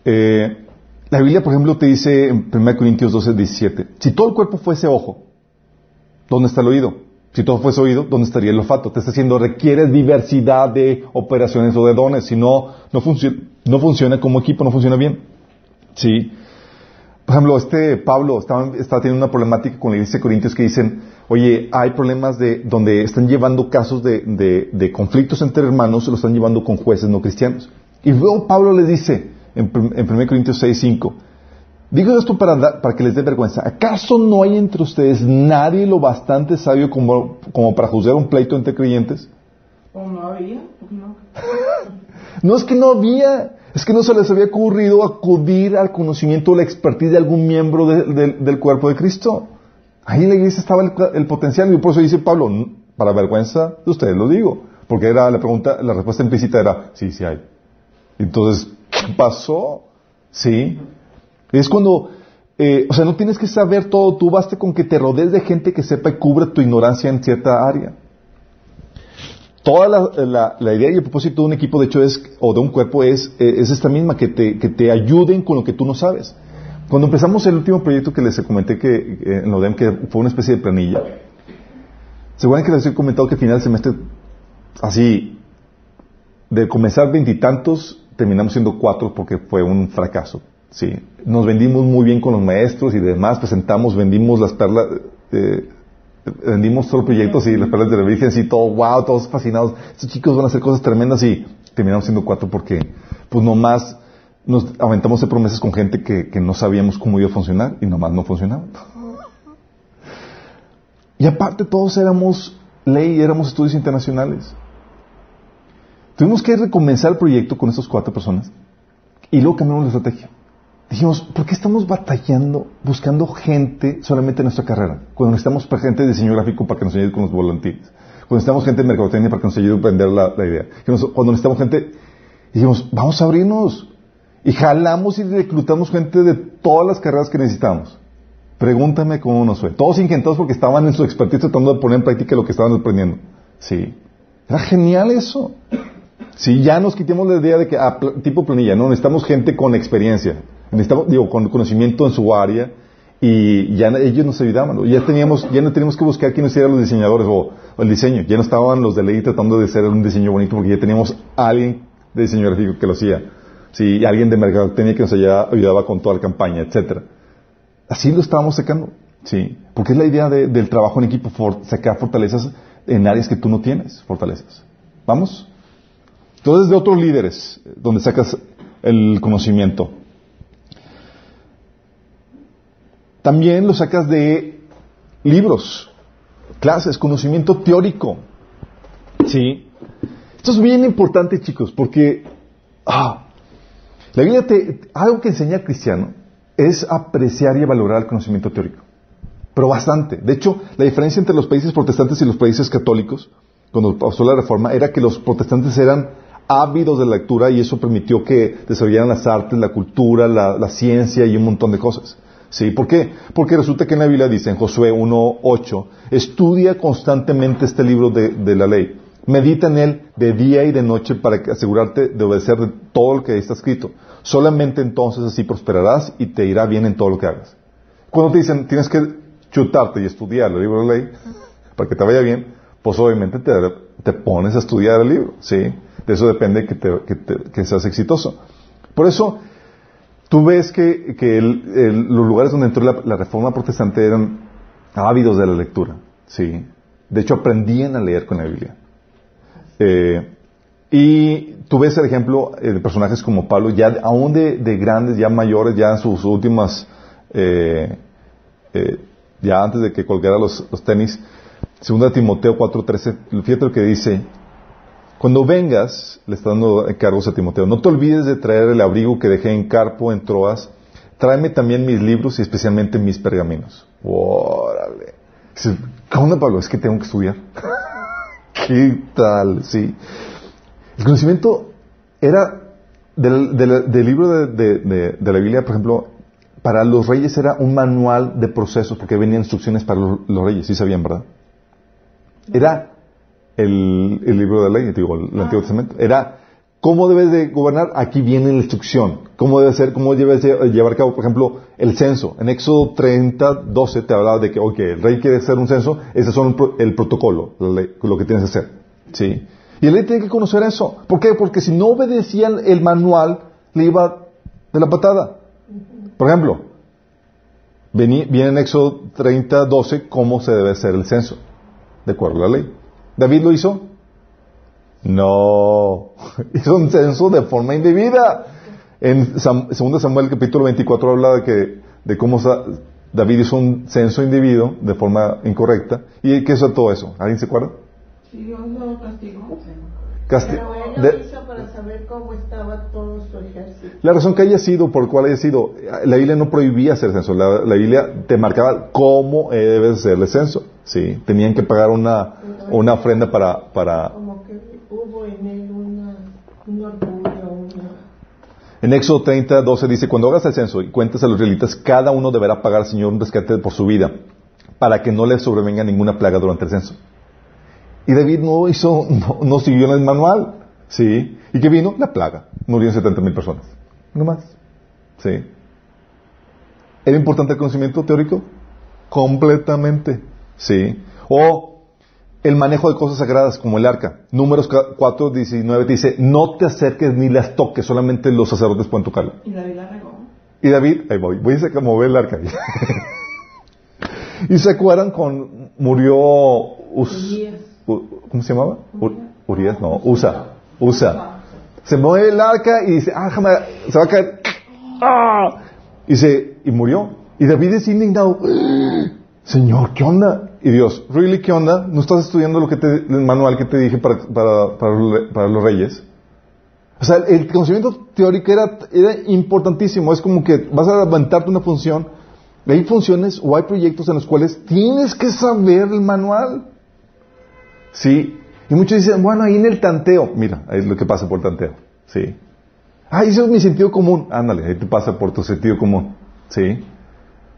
Eh, la Biblia, por ejemplo, te dice en 1 Corintios 12, 17, si todo el cuerpo fuese ojo, ¿dónde está el oído? Si todo fuese oído, ¿dónde estaría el olfato? Te está diciendo, requieres diversidad de operaciones o de dones, si no, no funciona como equipo, no funciona bien. ¿Sí? Por ejemplo, este Pablo está, está teniendo una problemática con la iglesia de Corintios que dicen, oye, hay problemas de donde están llevando casos de, de- de conflictos entre hermanos, se lo están llevando con jueces no cristianos. Y luego Pablo les dice, en, en 1 Corintios 6, 5, Digo esto para, para que les dé vergüenza. ¿Acaso no hay entre ustedes nadie lo bastante sabio como, como para juzgar un pleito entre creyentes? ¿O no había? ¿Por qué no? No es que no había, es que no se les había ocurrido acudir al conocimiento o la expertise de algún miembro de- de- del cuerpo de Cristo. Ahí en la iglesia estaba el, potencial y por eso dice Pablo, "N- para vergüenza de ustedes lo digo. Porque era la pregunta, la respuesta implícita era, sí, sí hay. Entonces, ¿qué pasó? Sí. Es cuando, eh, o sea, no tienes que saber todo, tú basta con que te rodees de gente que sepa y cubra tu ignorancia en cierta área. Toda la, la- la idea y el propósito de un equipo, de hecho, es, o de un cuerpo, es, eh, es esta misma, que te, que te ayuden con lo que tú no sabes. Cuando empezamos el último proyecto que les comenté que, eh, en Odem, que fue una especie de planilla, ¿se que les he comentado que al final del semestre, así, de comenzar veintitantos, terminamos siendo cuatro porque fue un fracaso. Sí, nos vendimos muy bien con los maestros y demás, presentamos, vendimos las perlas, eh, vendimos todo el proyecto, sí, las perlas de la Virgen, sí, todo, wow, todos fascinados. Estos chicos van a hacer cosas tremendas y terminamos siendo cuatro porque, pues nomás nos aventamos de promesas con gente que, que no sabíamos cómo iba a funcionar y nomás no funcionaba. Y aparte todos éramos ley, éramos estudios internacionales. Tuvimos que recomenzar el proyecto con estas cuatro personas y luego cambiamos la estrategia. Dijimos, ¿por qué estamos batallando, buscando gente solamente en nuestra carrera? Cuando necesitamos gente de diseño gráfico para que nos ayude con los volantines. Cuando necesitamos gente de mercadotecnia para que nos ayude a aprender la, idea. Cuando necesitamos gente, dijimos, vamos a abrirnos. Y jalamos y reclutamos gente de todas las carreras que necesitamos. Pregúntame cómo nos fue. Todos inquietos porque estaban en su expertise tratando de poner en práctica lo que estaban aprendiendo. Sí. Era genial eso. Sí, ya nos quitamos la idea de que, ah, tipo planilla, no, necesitamos gente con experiencia. Necesitamos, digo, con conocimiento en su área y ya ellos nos ayudaban. Ya teníamos, ya no teníamos que buscar quiénes eran los diseñadores o, el diseño. Ya no estaban los de ley tratando de hacer un diseño bonito porque ya teníamos alguien de diseño gráfico que lo hacía. Sí, alguien de mercadotecnia que nos ayudaba con toda la campaña, etcétera. Así lo estábamos sacando. Sí, porque es la idea del trabajo en equipo, sacar fortalezas en áreas que tú no tienes, fortalezas. ¿Vamos? Entonces de otros líderes, donde sacas el conocimiento. También lo sacas de libros, clases, conocimiento teórico. ¿Sí? Esto es bien importante, chicos, porque ah, la Biblia te, algo que enseña cristiano es apreciar y valorar el conocimiento teórico. Pero bastante. De hecho, la diferencia entre los países protestantes y los países católicos, cuando pasó la reforma, era que los protestantes eran ávidos de lectura y eso permitió que desarrollaran las artes, la cultura, la ciencia y un montón de cosas. ¿Sí? ¿Por qué? Porque resulta que en la Biblia dice en Josué 1.8, estudia constantemente este libro de, la ley. Medita en él de día y de noche para asegurarte de obedecer todo lo que está escrito. Solamente entonces así prosperarás y te irá bien en todo lo que hagas. Cuando te dicen tienes que chutarte y estudiar el libro de la ley para que te vaya bien, pues obviamente te, pones a estudiar el libro. ¿sí? De eso depende que, que seas exitoso. Por eso, Tú ves que, los lugares donde entró la, reforma protestante eran ávidos de la lectura, ¿sí? De hecho, aprendían a leer con la Biblia. Eh, y tú ves el ejemplo eh, de personajes como Pablo, ya aún de, grandes, ya mayores, ya en sus últimas, eh, ya antes de que colgara los, los tenis, segunda Timoteo 4.13, fíjate lo que dice, cuando vengas, le está dando encargos a Timoteo, no te olvides de traer el abrigo que dejé en Carpo, en Troas. Tráeme también mis libros y especialmente mis pergaminos. Órale. ¿Cómo Pablo? Es que tengo que estudiar. ¿Qué tal? Sí. El conocimiento era del, libro de, la Biblia, por ejemplo, para los reyes era un manual de procesos, porque venían instrucciones para los, los reyes, sí sabían, ¿verdad? Era el, libro de la ley, digo, el, Antiguo Testamento, era cómo debes de gobernar, aquí viene la instrucción, cómo debe ser, cómo debes de llevar a cabo, por ejemplo, el censo. En Éxodo 30, 12 te hablaba de que, ok, el rey quiere hacer un censo, ese es el protocolo, lo que tienes que hacer. ¿Sí? Y el rey tiene que conocer eso. ¿Por qué? Porque si no obedecían el manual, le iba de la patada. Por ejemplo, viene en Éxodo 30, 12 cómo se debe hacer el censo, de acuerdo a la ley. ¿David lo hizo? No, hizo un censo de forma indebida. En 2 Samuel capítulo 24 habla de que de cómo David hizo un censo indebido de forma incorrecta. ¿Y qué es todo eso? ¿Alguien se acuerda? Dios castigó. Para saber cómo estaba todo su ejército. La razón que haya sido, por cual haya sido, la Biblia no prohibía hacer censo. La, Biblia te marcaba cómo debes hacerle censo. Sí, tenían que pagar una, una ofrenda para, para... Como que hubo en él una, un orgullo, una... En Éxodo 30, 12 dice, cuando hagas el censo y cuentes a los israelitas, cada uno deberá pagar al Señor un rescate por su vida, para que no le sobrevenga ninguna plaga durante el censo. Y David no hizo, no, siguió en el manual, ¿sí? ¿Y qué vino? La plaga. Murieron 70 mil personas. No más. ¿Sí? ¿Era importante el conocimiento teórico? Completamente. ¿Sí? O el manejo de cosas sagradas como el arca. Números 4, 19 te dice, no te acerques ni las toques, solamente los sacerdotes pueden tocarla. Y David la regó. Y David, ahí voy, voy a mover el arca. y se acuerdan con, murió, Us, ¿cómo se llamaba? Urias, no, Usa, Usa. Se mueve el arca y dice, ah, déjame, se va a caer. ¡Ah! Y se, y murió. Y David es indignado. Señor, ¿qué onda? Y Dios, ¿really qué onda? ¿No estás estudiando lo que te, el manual que te dije para, para, para, para los reyes? O sea, el conocimiento teórico era, era importantísimo. Es como que vas a levantarte una función. Hay funciones o hay proyectos en los cuales tienes que saber el manual. Sí. Y muchos dicen, bueno, ahí en el tanteo. Mira, ahí es lo que pasa por tanteo. Sí. Ah, eso es mi sentido común. Ándale, ahí te pasa por tu sentido común. Sí.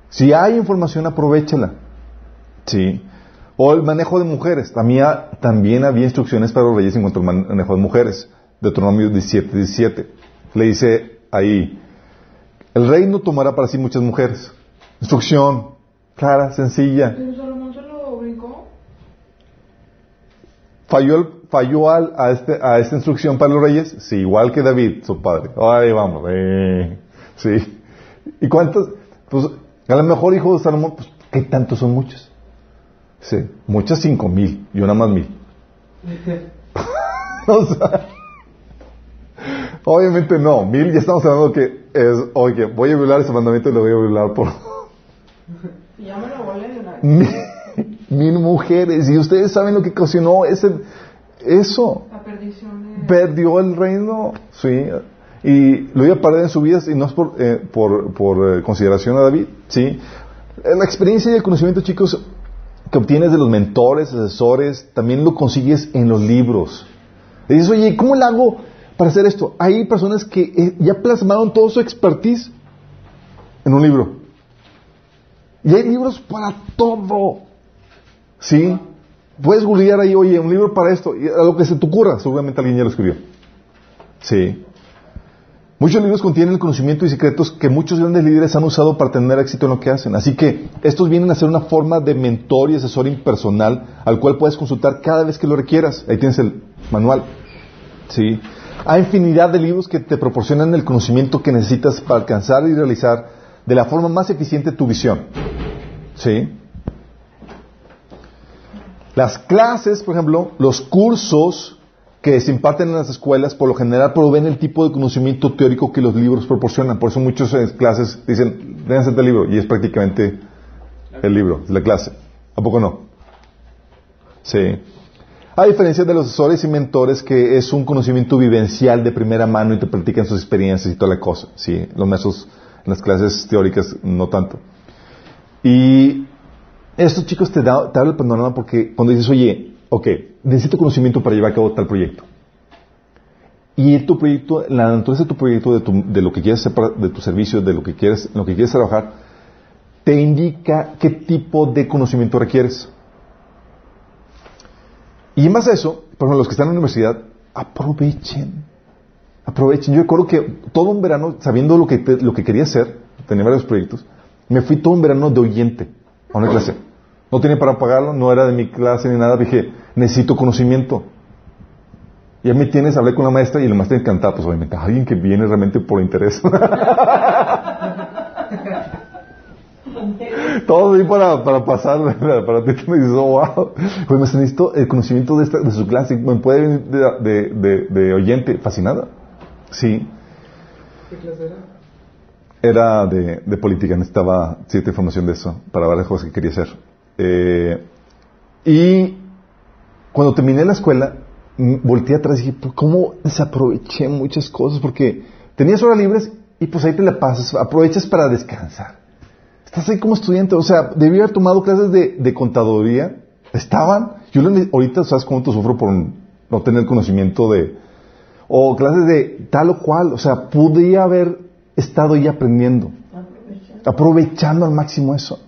Si hay información, aprovechala. Sí. O el manejo de mujeres. También, también había instrucciones para los reyes en cuanto al manejo de mujeres. Deuteronomio 17, 17. Le dice ahí, el rey no tomará para sí muchas mujeres. Instrucción clara, sencilla. Pero Salomón se lo brincó. ¿Falló, falló al- a, este, a esta instrucción para los reyes? Sí, igual que David, su padre. Ay, vamos. eh, sí. ¿Y cuántos? Pues a lo mejor hijo de Salomón, pues, ¿qué tantos son muchos? Sí, muchas cinco mil y una más mil. o sea, obviamente no, mil ya estamos hablando que es, oye, voy a violar ese mandamiento y lo voy a violar por ya me lo volé de una vez. Mil, mujeres. Y ustedes saben lo que ocasionó ese, eso. La perdición. Perdió el reino, sí. Y lo iba a perder en su vida y no es por, eh, por, por, eh, consideración a David, sí. Eh, La experiencia y el conocimiento, chicos, que obtienes de los mentores, asesores, también lo consigues en los libros. Y dices, oye, ¿cómo le hago para hacer esto? Hay personas que eh, ya plasmaron todo su expertise en un libro. Y hay libros para todo. ¿Sí? Puedes googlear ahí, oye, un libro para esto, a lo que se te ocurra, seguramente alguien ya lo escribió. Sí. Muchos libros contienen el conocimiento y secretos que muchos grandes líderes han usado para tener éxito en lo que hacen. Así que estos vienen a ser una forma de mentor y asesor impersonal al cual puedes consultar cada vez que lo requieras. Ahí tienes el manual. Sí. Hay infinidad de libros que te proporcionan el conocimiento que necesitas para alcanzar y realizar de la forma más eficiente tu visión. Sí. Las clases, por ejemplo, los cursos que se imparten en las escuelas, por lo general proveen el tipo de conocimiento teórico que los libros proporcionan. Por eso muchas eh, clases dicen, déjense este libro, y es prácticamente el libro, la clase. ¿A poco no? Sí. A diferencia de los asesores y mentores, que es un conocimiento vivencial de primera mano y te platican sus experiencias y toda la cosa. Sí, los maestros en las clases teóricas no tanto. Y esto, chicos, te, da, te el panorama porque cuando dices, oye, ok, necesito conocimiento para llevar a cabo tal proyecto. Y tu proyecto, la naturaleza de tu proyecto, de, tu, de lo que quieres hacer, de tu servicio, de lo que quieres, lo que quieres trabajar, te indica qué tipo de conocimiento requieres. Y en base a eso, por ejemplo, los que están en la universidad, aprovechen. Aprovechen. Yo recuerdo que todo un verano, sabiendo lo que, te, lo que quería hacer, tenía varios proyectos, me fui todo un verano de oyente a una clase. No tenía para pagarlo, no era de mi clase ni nada. Dije, necesito conocimiento. Y ya me tienes, hablé con la maestra y la maestra encantada, pues obviamente, alguien que viene realmente por interés. Todo ahí para, para pasar, para ti me dices, oh, wow. Pues me necesito el conocimiento de, esta, de su clase, me puede venir de, de, de, de oyente, fascinada. Sí. ¿Qué clase era? Era de, política, necesitaba cierta información de eso para varias cosas que quería hacer. Eh, y cuando terminé la escuela, volteé atrás y dije, ¿cómo desaproveché muchas cosas? Porque tenías horas libres y pues ahí te la pasas, aprovechas para descansar. Estás ahí como estudiante, o sea, debí haber tomado clases de, de contaduría. Estaban, yo ahorita sabes te sufro por no tener conocimiento de, o clases de tal o cual, o sea, podría haber estado ahí aprendiendo, aprovechando, aprovechando al máximo eso.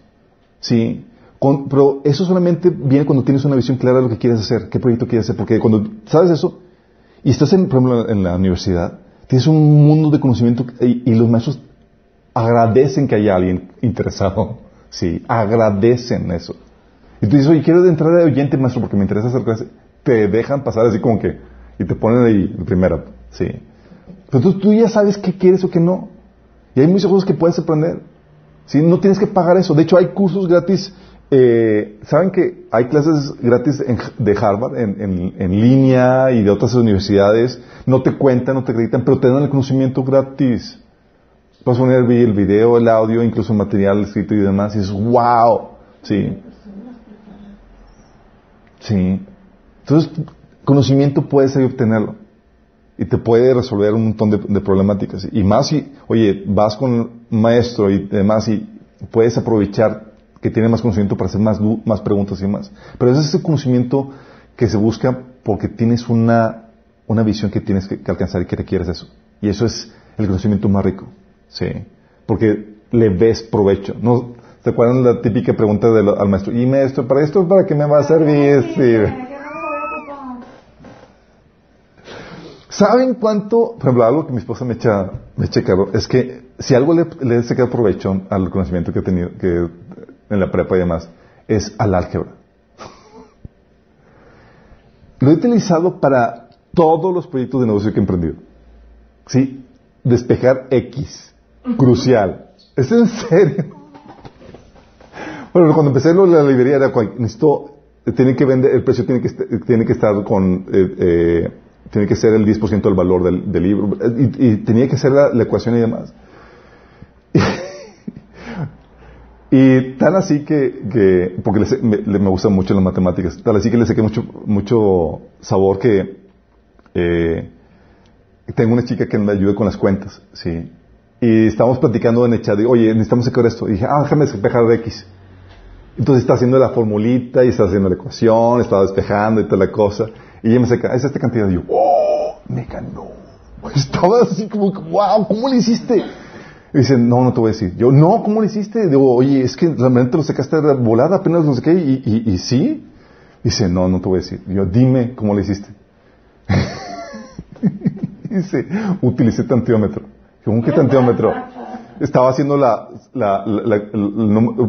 Sí, con, pero eso solamente viene cuando tienes una visión clara de lo que quieres hacer, qué proyecto quieres hacer, porque cuando sabes eso y estás, en, por ejemplo, en la universidad, tienes un mundo de conocimiento y, y los maestros agradecen que haya alguien interesado, sí, agradecen eso. Y tú dices, oye, quiero entrar de oyente, maestro, porque me interesa hacer clase. Te dejan pasar así como que, y te ponen ahí en primera, sí. Pero tú, tú ya sabes qué quieres o qué no. Y hay muchas cosas que puedes aprender. ¿sí? No tienes que pagar eso. De hecho, hay cursos gratis. eh, ¿Saben que hay clases gratis de Harvard en, en- en línea y de otras universidades? No te cuentan, no te acreditan, pero te dan el conocimiento gratis. Puedes poner el video, el audio, incluso el material escrito y demás. Y es wow. Sí. Sí. Entonces, conocimiento puedes ahí obtenerlo. Y te puede resolver un montón de, de problemáticas. Y más si, oye, vas con un maestro y demás y puedes aprovechar que tiene más conocimiento para hacer más, más preguntas y más. Pero ese es ese conocimiento que se busca porque tienes una, una visión que tienes que, que alcanzar y que requieres eso. Y eso es el conocimiento más rico. Sí. Porque le ves provecho. ¿No? ¿Se acuerdan la típica pregunta del- al maestro? ¿Y maestro, para esto para qué me va a servir? Sí. Que no me voy a ocupar. ¿Saben cuánto? Por ejemplo, algo que mi esposa me echa, me echa carro es que si algo le, le he sacado provecho al conocimiento que he tenido que en la prepa y demás, es al álgebra. Lo he utilizado para todos los proyectos de negocio que he emprendido. Sí, despejar X, crucial. ¿Es en serio? Bueno, cuando empecé la librería era necesito, tiene que vender, el precio tiene que, tiene que estar con, eh, eh, tiene que ser el 10% del valor del, libro, y, y tenía que ser la, ecuación y demás. Y tan así que, que porque le sé- me, me gustan mucho las matemáticas, tal así que le saqué mucho, mucho sabor que eh, tengo una chica que me ayuda con las cuentas, ¿sí? Y estábamos platicando en el chat, y, oye, necesitamos sacar esto. Y dije, ah, déjame despejar de X. Entonces está haciendo la formulita y está haciendo la ecuación, estaba despejando y toda la cosa. Y ella me saca, es esta cantidad. Y yo, ¡oh! Me ganó. Estaba así como, wow, ¿cómo le hiciste? Y dice, no, no te voy a decir. Yo, no, ¿cómo le hiciste? Digo, oye, es que realmente lo sacaste de volada, apenas no sé qué, y, y, y sí. Dice, no, no te voy a decir. Y yo, dime cómo le hiciste. Dice, utilicé tantiómetro. ¿Cómo que tantiómetro? Estaba haciendo la, la, la-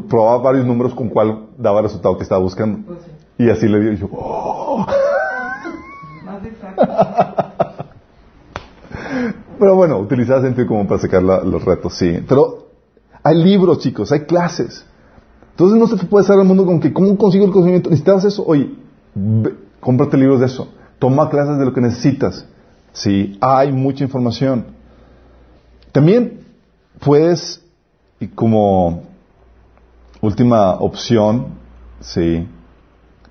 probaba varios números con cuál daba el resultado que estaba buscando. Pues sí, Y así le dio, y yo, ¡oh! Pero bueno, utilizaba sentido como para sacar los retos, sí. Pero hay libros, chicos, hay clases. Entonces no se te puede salir al mundo con que, ¿cómo consigo el conocimiento? ¿Necesitas eso? Oye, cómprate libros de eso. Toma clases de lo que necesitas. Sí, hay mucha información. También puedes, y como última opción, sí,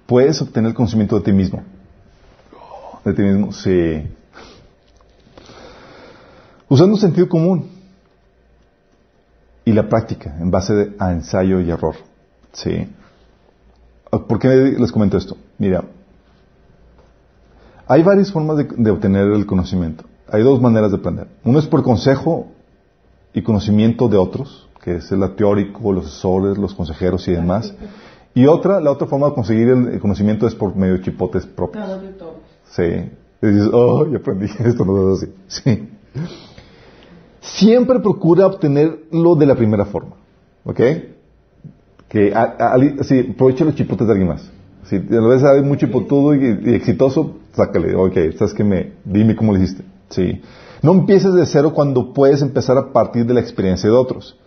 puedes obtener el conocimiento de ti mismo. De ti mismo, sí. Usando sentido común y la práctica en base de- a ensayo y error. Sí. ¿Por qué les comento esto? Mira, hay varias formas de, de obtener el conocimiento. Hay dos maneras de aprender. Uno es por consejo y conocimiento de otros, que es el teórico, los asesores, los consejeros y demás. Y otra, la otra forma de conseguir el, el conocimiento es por medio de chipotes propios. Claro, de todo. Sí. Y dices, oh, ya aprendí esto, no es así. Sí. Siempre procura obtenerlo de la primera forma. ¿Ok? Que, a- sí, aprovecha los chipotes de alguien más. Si a alguien muy chipotudo y, y exitoso, sácale. Ok, sabes que me, dime cómo lo hiciste. Sí. No empieces de cero cuando puedes empezar a partir de la experiencia de otros.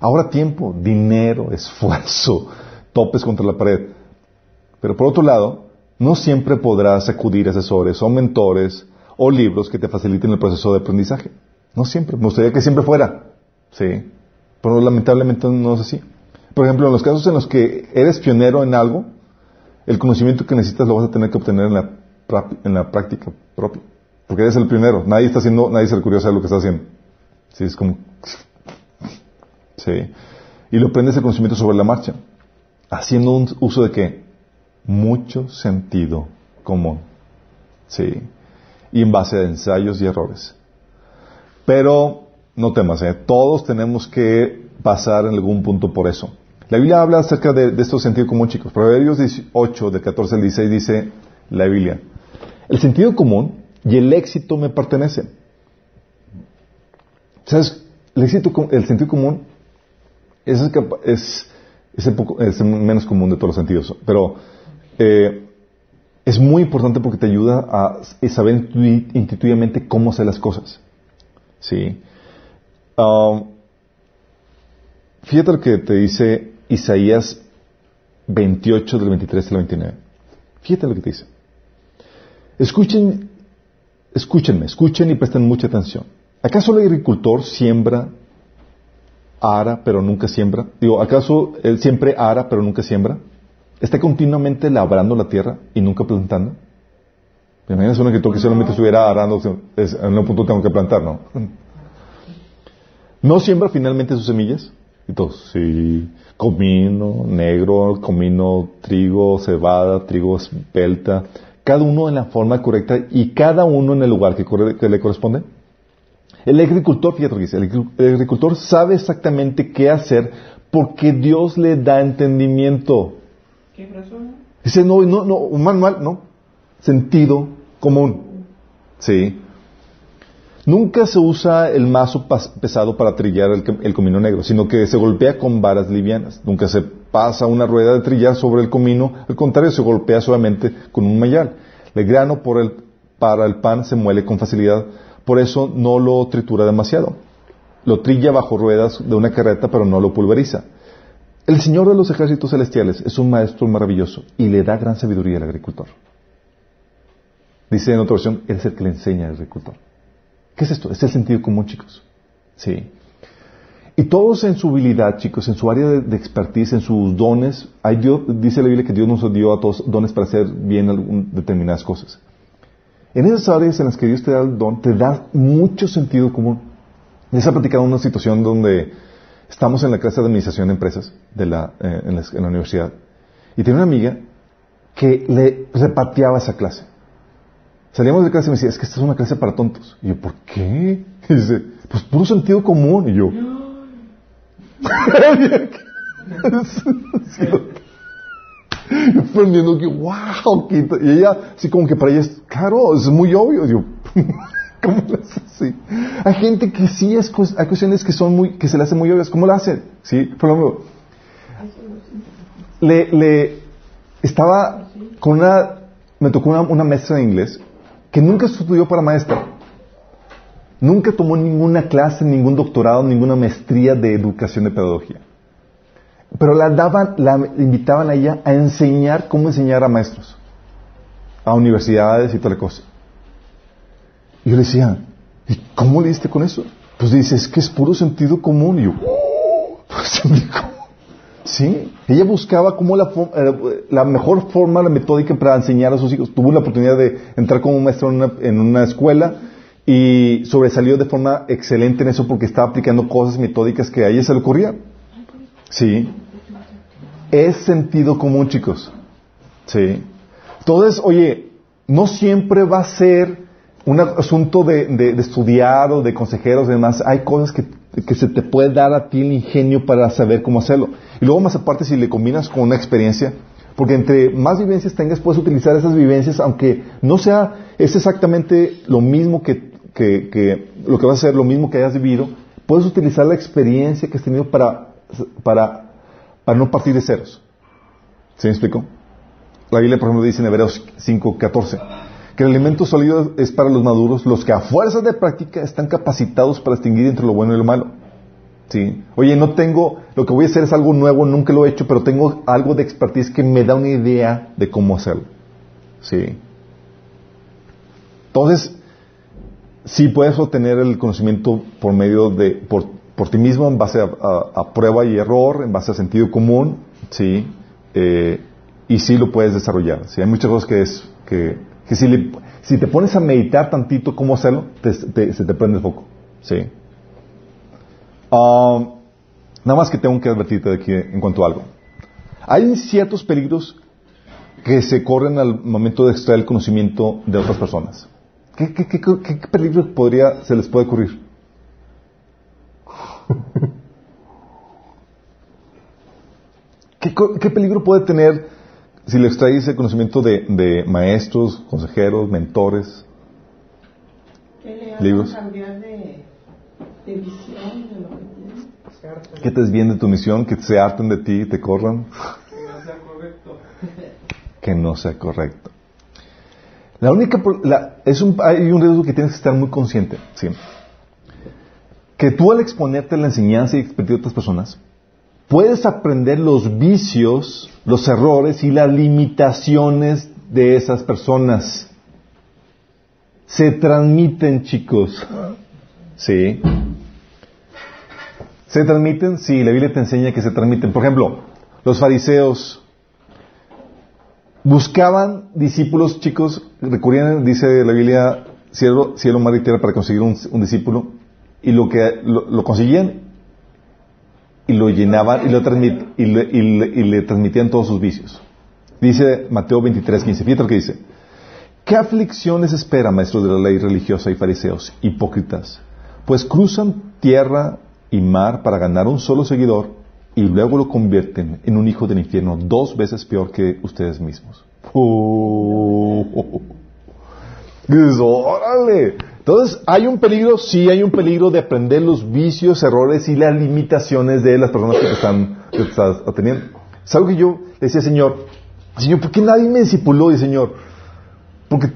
Ahora tiempo, dinero, esfuerzo, topes contra la pared. Pero por otro lado, no siempre podrás acudir a asesores o mentores o libros que te faciliten el proceso de aprendizaje. No siempre. Me gustaría que siempre fuera. Sí. Pero lamentablemente no es así. Por ejemplo, en los casos en los que eres pionero en algo, el conocimiento que necesitas lo vas a tener que obtener en la, práctica propia. Porque eres el pionero. Nadie está haciendo, nadie se le ocurrió hacer lo que está haciendo. Sí, es como... Sí. Y lo aprendes el conocimiento sobre la marcha. Haciendo un uso de qué? Mucho sentido común. Sí. Y en base a ensayos y errores. Pero no temas, ¿eh? todos tenemos que pasar en algún punto por eso. La Biblia habla acerca de, estos sentido común, chicos. Proverbios 18, de 14 al 16, dice la Biblia. El sentido común y el éxito me pertenecen. ¿Sabes? El, éxito, el sentido común es, es, Es el, es el menos común de todos los sentidos. Pero eh, es muy importante porque te ayuda a saber intui- intuitivamente cómo hacer las cosas. ¿Sí? Um, fíjate lo que te dice Isaías 28 del 23 al 29. Fíjate lo que te dice. Escuchen, escúchenme, escuchen y presten mucha atención. ¿Acaso el agricultor siembra, ara, pero nunca siembra? Digo, ¿acaso él siempre ara, pero nunca siembra? ¿Está continuamente labrando la tierra y nunca plantando? ¿Me imaginas un agricultor que solamente estuviera arando? es- en un punto tengo que plantar, ¿no? ¿No siembra finalmente sus semillas? Y todos, sí. Comino, negro, comino, trigo, cebada, trigo espelta. Cada uno en la forma correcta y cada uno en el lugar que, corre- que le corresponde. El agricultor, fíjate lo que dice, el agricultor sabe exactamente qué hacer porque Dios le da entendimiento. Dice, no, no, no, un manual, no. Sentido común. Sí. Nunca se usa el mazo pesado para trillar el, el comino negro, sino que se golpea con varas livianas. Nunca se pasa una rueda de trillar sobre el comino, al contrario, se golpea solamente con un mayal. El grano por el, para el pan se muele con facilidad, por eso no lo tritura demasiado. Lo trilla bajo ruedas de una carreta, pero no lo pulveriza. El Señor de los ejércitos celestiales es un maestro maravilloso y le da gran sabiduría al agricultor. Dice en otra versión, es el que le enseña al agricultor. ¿Qué es esto? Es el sentido común, chicos. Sí. Y todos en su habilidad, chicos, en su área de, expertise, en sus dones, hay Dios, dice la Biblia que Dios nos dio a todos dones para hacer bien algún- determinadas cosas. En esas áreas en las que Dios te da el don, te da mucho sentido común. Se ha platicado una situación donde estamos en la clase de administración de empresas de la, eh, en, la, en la universidad y tenía una amiga que le repateaba esa clase. Salíamos de clase y me decía, es que esta es una clase para tontos. Y yo, ¿por qué? Y dice, pues puro sentido común. Y yo, aprendiendo que, wow, y ella, así como que para ella es, claro, es muy obvio. Y yo, ¿cómo lo hace así? Hay gente que sí, es, hay cuestiones que son muy, que se le hacen muy obvias. ¿Cómo lo hacen? Sí, por ejemplo, le, le, estaba con una, me tocó una, una maestra de inglés que nunca estudió para maestra. Nunca tomó ninguna clase, ningún doctorado, ninguna maestría de educación de pedagogía. Pero la daban, la invitaban a ella a enseñar cómo enseñar a maestros, a universidades y toda la cosa. Yo le decía, ¿y cómo le diste con eso? Pues dice, es que es puro sentido común. Y yo, "Oh, común". Sí, ella buscaba fo- eh, la mejor forma, la metódica para enseñar a sus hijos. Tuvo la oportunidad de entrar como maestro en una, en una escuela y sobresalió de forma excelente en eso porque estaba aplicando cosas metódicas que a ella se le ocurrían. Sí. Es sentido común, chicos. Sí. Entonces, oye, no siempre va a ser un asunto de, de- de estudiar o de consejeros y demás. Hay cosas que, que se te puede dar a ti el ingenio para saber cómo hacerlo. Y luego, más aparte, si le combinas con una experiencia, porque entre más vivencias tengas, puedes utilizar esas vivencias, aunque no sea, es exactamente lo mismo que, que, que lo que vas a hacer, lo mismo que hayas vivido, puedes utilizar la experiencia que has tenido para, para, para no partir de ceros. ¿Sí me explico? La Biblia, por ejemplo, dice en Hebreos 5:14 que el alimento sólido es para los maduros, los que a fuerza de práctica están capacitados para distinguir entre lo bueno y lo malo. ¿Sí? Oye, no tengo, lo que voy a hacer es algo nuevo, nunca lo he hecho, pero tengo algo de expertise que me da una idea de cómo hacerlo. ¿Sí? Entonces, sí puedes obtener el conocimiento por medio de, por, por ti mismo, en base a prueba y error, en base a sentido común, ¿sí? Eh, y sí lo puedes desarrollar. ¿sí? Hay muchas cosas que es, que, que si, le- si te pones a meditar tantito cómo hacerlo, te- te- se te prende el foco, ¿sí? Ah, nada más que tengo que advertirte de aquí en cuanto a algo. Hay ciertos peligros que se corren al momento de extraer el conocimiento de otras personas. ¿Qué, qué, qué, qué- qué peligro podría, se les puede ocurrir? ¿Qué, co- qué peligro puede tener si le extraes el conocimiento de, de maestros, consejeros, mentores? Que le Libros. cambiar de, de visión de lo que tiene. que te desvíen de tu misión, que se harten de ti y te corran. Que no sea correcto. que no sea correcto. La única, la- es un, hay un riesgo que tienes que estar muy consciente, ¿sí? Que tú al exponerte a la enseñanza y expertise de otras personas, puedes aprender los vicios, los errores y las limitaciones de esas personas. Se transmiten, chicos. ¿Sí? ¿Se transmiten? Sí, la Biblia te enseña que se transmiten. Por ejemplo, los fariseos buscaban discípulos, chicos, recurrían, dice la Biblia, cielo, cielo mar y tierra para conseguir un, discípulo, y lo que lo, lo conseguían y lo llenaban y, lo transmit- y, le, y le- y le transmitían todos sus vicios. Dice Mateo 23, 15, fíjate lo que dice. ¿Qué aflicciones espera, maestros de la ley religiosa y fariseos, hipócritas? Pues cruzan tierra y mar para ganar un solo seguidor y luego lo convierten en un hijo del infierno dos veces peor que ustedes mismos. Oh. Dices, órale. Entonces, ¿hay un peligro? Sí, hay un peligro de aprender los vicios, errores y las limitaciones de las personas que te están, que te estás atendiendo. Es algo que yo le decía, Señor, Señor, ¿por qué nadie me discipuló? Y Señor, porque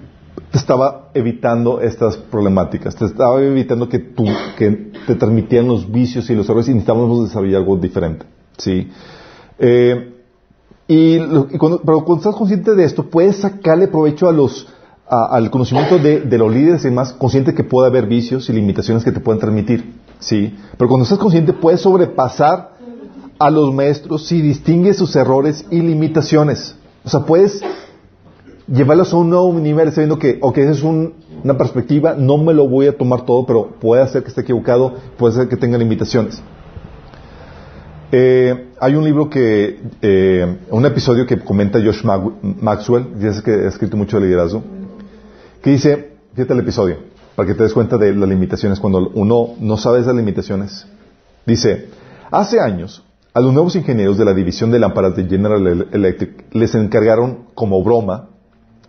te estaba evitando estas problemáticas, te estaba evitando que, tú, que te transmitieran los vicios y los errores y necesitábamos desarrollar algo diferente. ¿sí? Eh, y, y cuando, pero cuando estás consciente de esto, puedes sacarle provecho a los, al conocimiento de, los líderes y demás, consciente que puede haber vicios y limitaciones que te pueden transmitir. ¿sí? Pero cuando estás consciente, puedes sobrepasar a los maestros si distingues sus errores y limitaciones. O sea, puedes llevarlos a un nuevo nivel sabiendo que, ok, esa es un- una perspectiva, no me lo voy a tomar todo, pero puede ser que esté equivocado, puede ser que tenga limitaciones. Eh, hay un libro que, eh, un episodio que comenta Josh Maxwell, ya es que ha escrito mucho de liderazgo, que dice, fíjate el episodio, para que te des cuenta de las limitaciones, cuando uno no sabe esas limitaciones. Dice, hace años, a los nuevos ingenieros de la división de lámparas de General Electric les encargaron, como broma,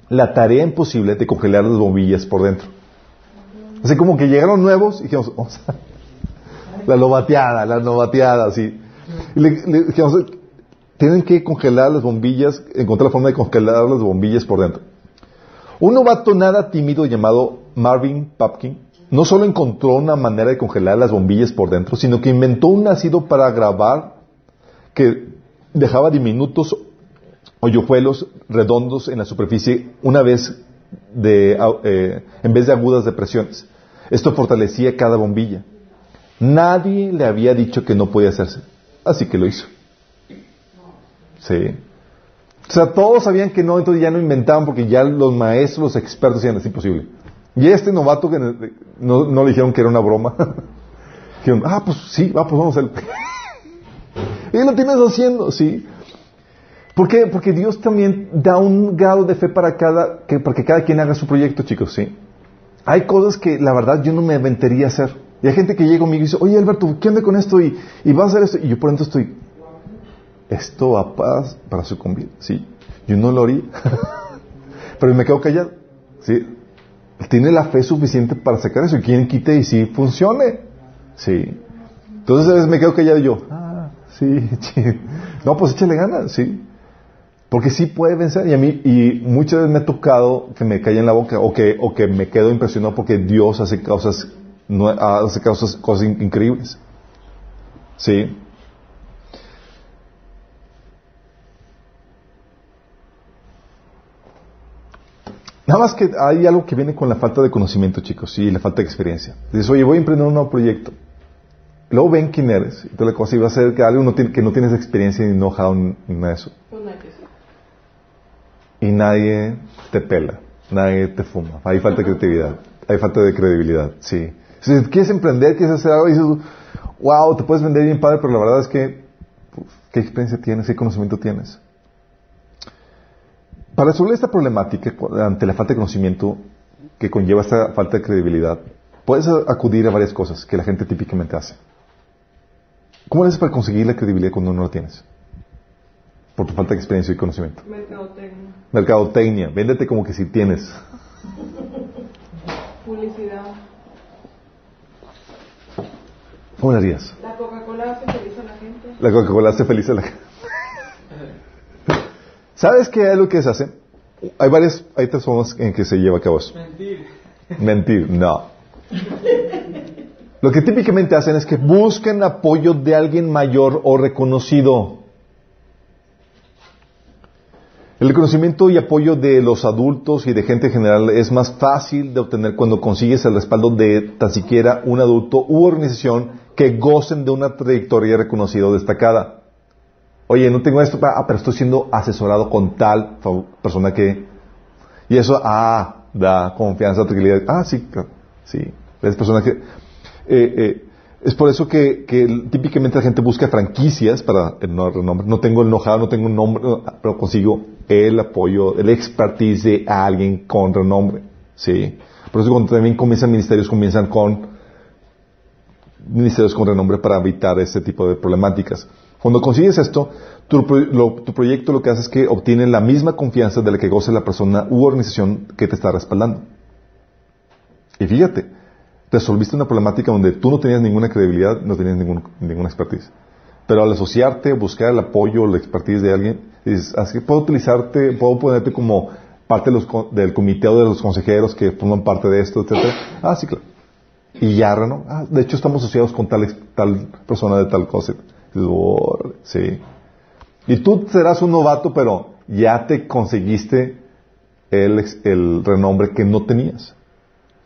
la tarea imposible de congelar las bombillas por dentro. Así como que llegaron nuevos y dijimos, vamos a- la novateada, la novateada, así. Y le dijimos, tienen que congelar las bombillas, encontrar la forma de congelar las bombillas por dentro. Un novato nada tímido llamado Marvin Papkin no solo encontró una manera de congelar las bombillas por dentro, sino que inventó un ácido para grabar que dejaba diminutos hoyuelos redondos en la superficie una vez de, eh, en vez de agudas depresiones. Esto fortalecía cada bombilla. Nadie le había dicho que no podía hacerse, así que lo hizo. Sí. O sea, todos sabían que no, entonces ya no inventaban porque ya los maestros, los expertos decían, es imposible. Y este novato que no, le dijeron que era una broma. dijeron, ah, pues sí, pues vamos a hacer. y lo tienes haciendo, sí. ¿Por qué? Porque Dios también da un grado de fe para cada, que, para que cada quien haga su proyecto, chicos, ¿sí? Hay cosas que la verdad yo no me aventaría a hacer. Y hay gente que llega conmigo y dice, oye Alberto, ¿qué onda con esto? Y, y vas a hacer esto. Y yo por dentro estoy, esto va para, para su convite, ¿sí? Yo no lo haría. Pero me quedo callado, ¿sí? Tiene la fe suficiente para sacar eso. Quien quite y sí funcione, ¿sí? Entonces veces me quedo callado yo, ah, sí, sí. No, pues échale ganas, ¿sí? Porque sí puede vencer. Y a mí, y muchas veces me ha tocado que me calle en la boca o que, o que me quedo impresionado porque Dios hace cosas, no, hace cosas, cosas in- increíbles. ¿Sí? Nada más que hay algo que viene con la falta de conocimiento, chicos, y la falta de experiencia. Dices, oye, voy a emprender un nuevo proyecto. Luego ven quién eres, y toda la cosa, y va a ser que algo no tiene- que no tienes experiencia ni know-how ni nada de eso. Y nadie te pela, nadie te fuma. Hay falta de creatividad, hay falta de credibilidad, sí. Si quieres emprender, quieres hacer algo y dices, wow, te puedes vender bien padre, pero la verdad es que, pues, ¿qué experiencia tienes? ¿Qué conocimiento tienes? Para resolver esta problemática ante la falta de conocimiento que conlleva esta falta de credibilidad, puedes acudir a varias cosas que la gente típicamente hace. ¿Cómo haces para conseguir la credibilidad cuando no la tienes? Por tu falta de experiencia y conocimiento. Mercadotecnia. Mercadotecnia, véndete como que si tienes. Publicidad. ¿Cómo harías? La Coca-Cola hace La Coca-Cola hace feliz a la gente. ¿Sabes qué es lo que se hace? Hay varias, hay tres formas en que se lleva a cabo eso. Mentir. Mentir, no. Lo que típicamente hacen es que buscan apoyo de alguien mayor o reconocido. El reconocimiento y apoyo de los adultos y de gente en general es más fácil de obtener cuando consigues el respaldo de tan siquiera un adulto u organización que gocen de una trayectoria reconocida o destacada. Oye, no tengo esto, ah, pero estoy siendo asesorado con tal persona que... Y eso, ah, da confianza, tranquilidad. Ah, sí, sí. Es persona que... Eh, eh, es por eso que, típicamente la gente busca franquicias para el no renombre. No tengo el know no tengo un nombre, pero consigo el apoyo, el expertise de alguien con renombre. ¿sí? Por eso cuando también comienzan ministerios, comienzan con ministerios con renombre para evitar ese tipo de problemáticas. Cuando consigues esto, tu, proyecto lo que hace es que obtiene la misma confianza de la que goce la persona u organización que te está respaldando. Y fíjate, resolviste una problemática donde tú no tenías ninguna credibilidad, no tenías ningún, ninguna expertise. Pero al asociarte, buscar el apoyo o la expertise de alguien, dices, así puedo utilizarte, puedo ponerte como parte del comité o de los consejeros que forman parte de esto, etc. Ah, sí, claro. Y ya, ¿no? Ah, de hecho, estamos asociados con tal persona de tal cosa. Sí. Y tú serás un novato, pero ya te conseguiste el, el renombre que no tenías.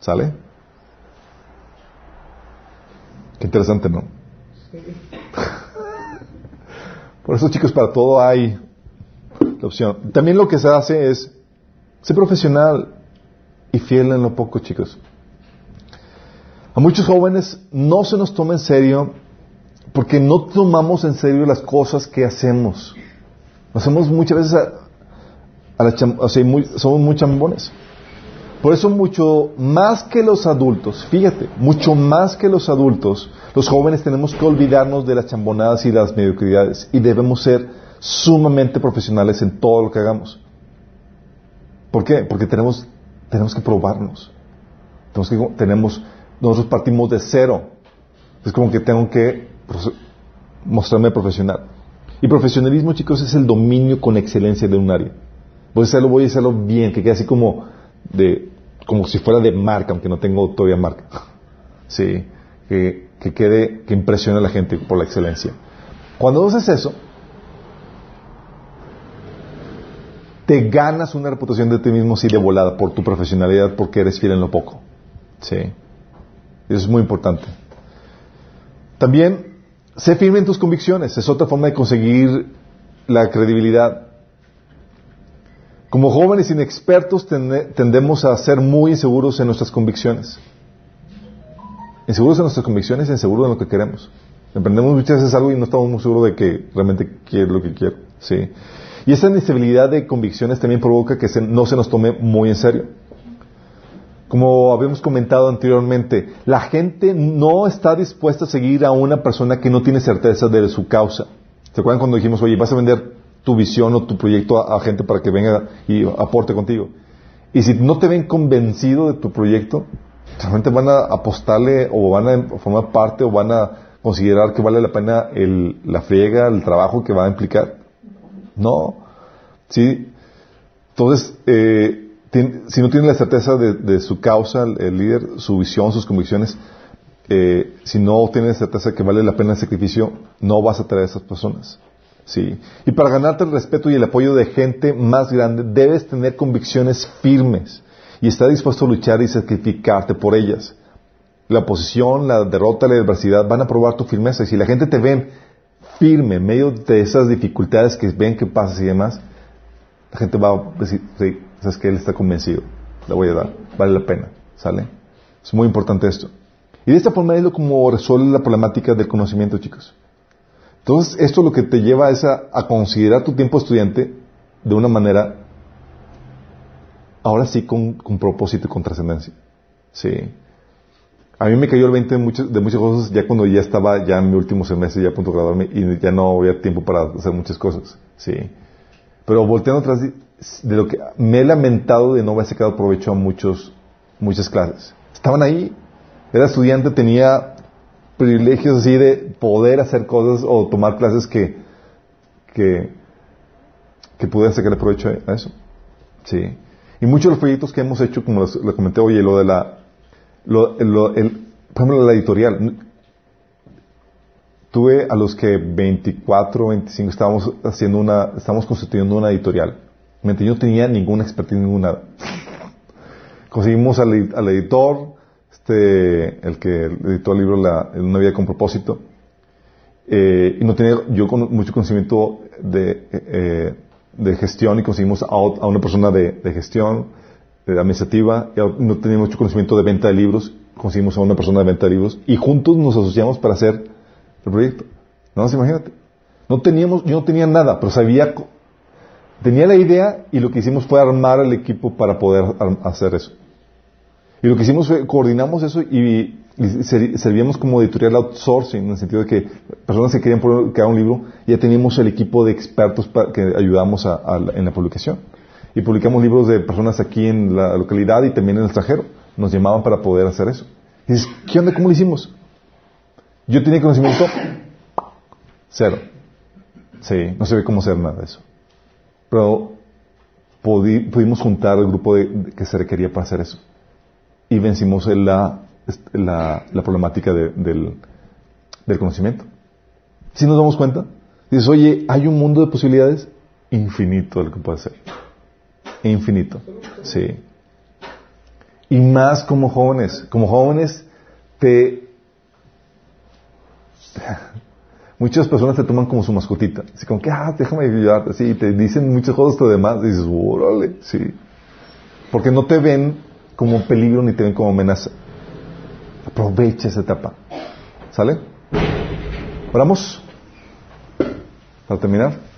¿Sale? Qué interesante, ¿no? Por eso, chicos, para todo hay la opción. También lo que se hace es ser profesional y fiel en lo poco, chicos. A muchos jóvenes no se nos toma en serio porque no tomamos en serio las cosas que hacemos. Hacemos muchas veces a, la o sea, somos muy chambones. Por eso mucho más que los adultos, fíjate, mucho más que los adultos, los jóvenes tenemos que olvidarnos de las chambonadas y las mediocridades y debemos ser sumamente profesionales en todo lo que hagamos. ¿Por qué? Porque tenemos, tenemos que probarnos. Tenemos tenemos, nosotros partimos de cero. Es como que tengo que mostrarme profesional. Y profesionalismo, chicos, es el dominio con excelencia de un área. Voy a hacerlo, voy a hacerlo bien, que quede así como de como si fuera de marca, aunque no tengo todavía marca. Sí, que, quede, que impresione a la gente por la excelencia. Cuando haces eso, te ganas una reputación de ti mismo así de volada por tu profesionalidad, porque eres fiel en lo poco. Sí. Eso es muy importante. También, sé firme en tus convicciones. Es otra forma de conseguir la credibilidad. Como jóvenes inexpertos tendemos a ser muy inseguros en nuestras convicciones. Inseguros en nuestras convicciones inseguros en lo que queremos. Emprendemos muchas veces algo y no estamos muy seguros de que realmente quiero lo que quiero. ¿sí? Y esa inestabilidad de convicciones también provoca que no se nos tome muy en serio. Como habíamos comentado anteriormente, la gente no está dispuesta a seguir a una persona que no tiene certeza de su causa. ¿Se acuerdan cuando dijimos, oye, vas a vender tu visión o tu proyecto a, gente para que venga y aporte contigo. Y si no te ven convencido de tu proyecto, realmente van a apostarle o van a formar parte o van a considerar que vale la pena el, la friega, el trabajo que va a implicar. No. ¿Sí? Entonces, eh, si no tiene la certeza de, su causa, el, líder, su visión, sus convicciones, eh, si no tienes certeza que vale la pena el sacrificio, no vas a traer a esas personas. Sí. Y para ganarte el respeto y el apoyo de gente más grande, debes tener convicciones firmes y estar dispuesto a luchar y sacrificarte por ellas. La oposición, la derrota, la adversidad van a probar tu firmeza. Y si la gente te ve firme en medio de esas dificultades que ven que pasas y demás, la gente va a decir, sabes que él está convencido, le voy a dar, vale la pena, ¿sale? Es muy importante esto. Y de esta forma es lo como resuelve la problemática del conocimiento, chicos. Entonces, esto lo que te lleva es a, considerar tu tiempo estudiante de una manera, ahora sí, con, propósito y con trascendencia. Sí. A mí me cayó el 20 de muchas, de muchas cosas ya cuando ya estaba ya en mi último semestre, ya a punto de graduarme, y ya no había tiempo para hacer muchas cosas. Sí. Pero volteando atrás de, lo que me he lamentado de no haber sacado provecho a muchos, muchas clases. Estaban ahí, era estudiante, tenía privilegios así de poder hacer cosas o tomar clases que, que, que pudieran sacarle provecho a eso. Sí. Y muchos de los proyectos que hemos hecho, como lo comenté hoy, lo de la, lo, el, por ejemplo, la editorial. Tuve a los que 24, 25 estábamos haciendo una, estábamos constituyendo una editorial. Yo no tenía ninguna expertise, ninguna. Conseguimos al, editor, este, el que editó el libro la, Una vida con propósito, eh, y no tenía yo con, mucho conocimiento de, eh, de gestión y conseguimos a, una persona de, de gestión, de administrativa, y no tenía mucho conocimiento de venta de libros, conseguimos a una persona de venta de libros y juntos nos asociamos para hacer el proyecto. No, imagínate. No teníamos, yo no tenía nada, pero sabía, tenía la idea y lo que hicimos fue armar el equipo para poder hacer eso. Y lo que hicimos fue, coordinamos eso y, servíamos como editorial outsourcing, en el sentido de que personas que querían crear un libro, ya teníamos el equipo de expertos para, que ayudamos en la publicación. Y publicamos libros de personas aquí en la localidad y también en el extranjero. Nos llamaban para poder hacer eso. Y dices, ¿qué onda? ¿Cómo lo hicimos? Yo tenía conocimiento cero. Sí, no ve cómo hacer nada de eso. Pero pudimos juntar el grupo que se requería para hacer eso y vencimos la, la, problemática del, del conocimiento. Si nos damos cuenta, dices, oye, hay un mundo de posibilidades infinito lo que puede ser. Infinito. Sí. Y más como jóvenes. Como jóvenes te... Muchas personas te toman como su mascotita. Así como que, ah, déjame ayudarte. Sí, te dicen muchas cosas todo demás. Y dices, órale, sí. Porque no te ven como un peligro ni te ven como amenaza. Aprovecha esa etapa. ¿Sale? Oramos. Para terminar.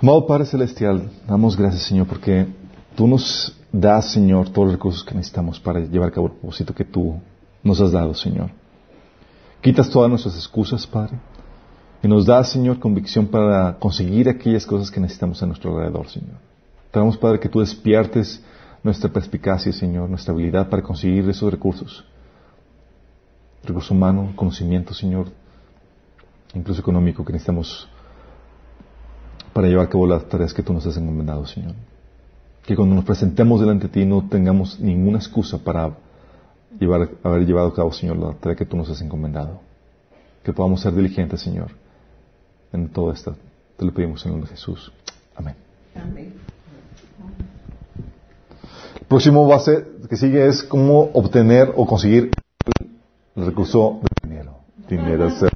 Amado Padre Celestial, damos gracias, Señor, porque tú nos das, Señor, todos los recursos que necesitamos para llevar a cabo el propósito que tú nos has dado, Señor. Quitas todas nuestras excusas, Padre, y nos das, Señor, convicción para conseguir aquellas cosas que necesitamos a nuestro alrededor, Señor. Te damos, Padre, que tú despiertes nuestra perspicacia, Señor, nuestra habilidad para conseguir esos recursos. Recurso humano, conocimiento, Señor, incluso económico que necesitamos para llevar a cabo las tareas que tú nos has encomendado, Señor. Que cuando nos presentemos delante de ti no tengamos ninguna excusa para llevar, haber llevado a cabo, Señor, la tarea que tú nos has encomendado. Que podamos ser diligentes, Señor, en todo esto. Te lo pedimos en el nombre de Jesús. Amén. Amén. El próximo base que sigue es cómo obtener o conseguir el recurso de dinero. Dinero.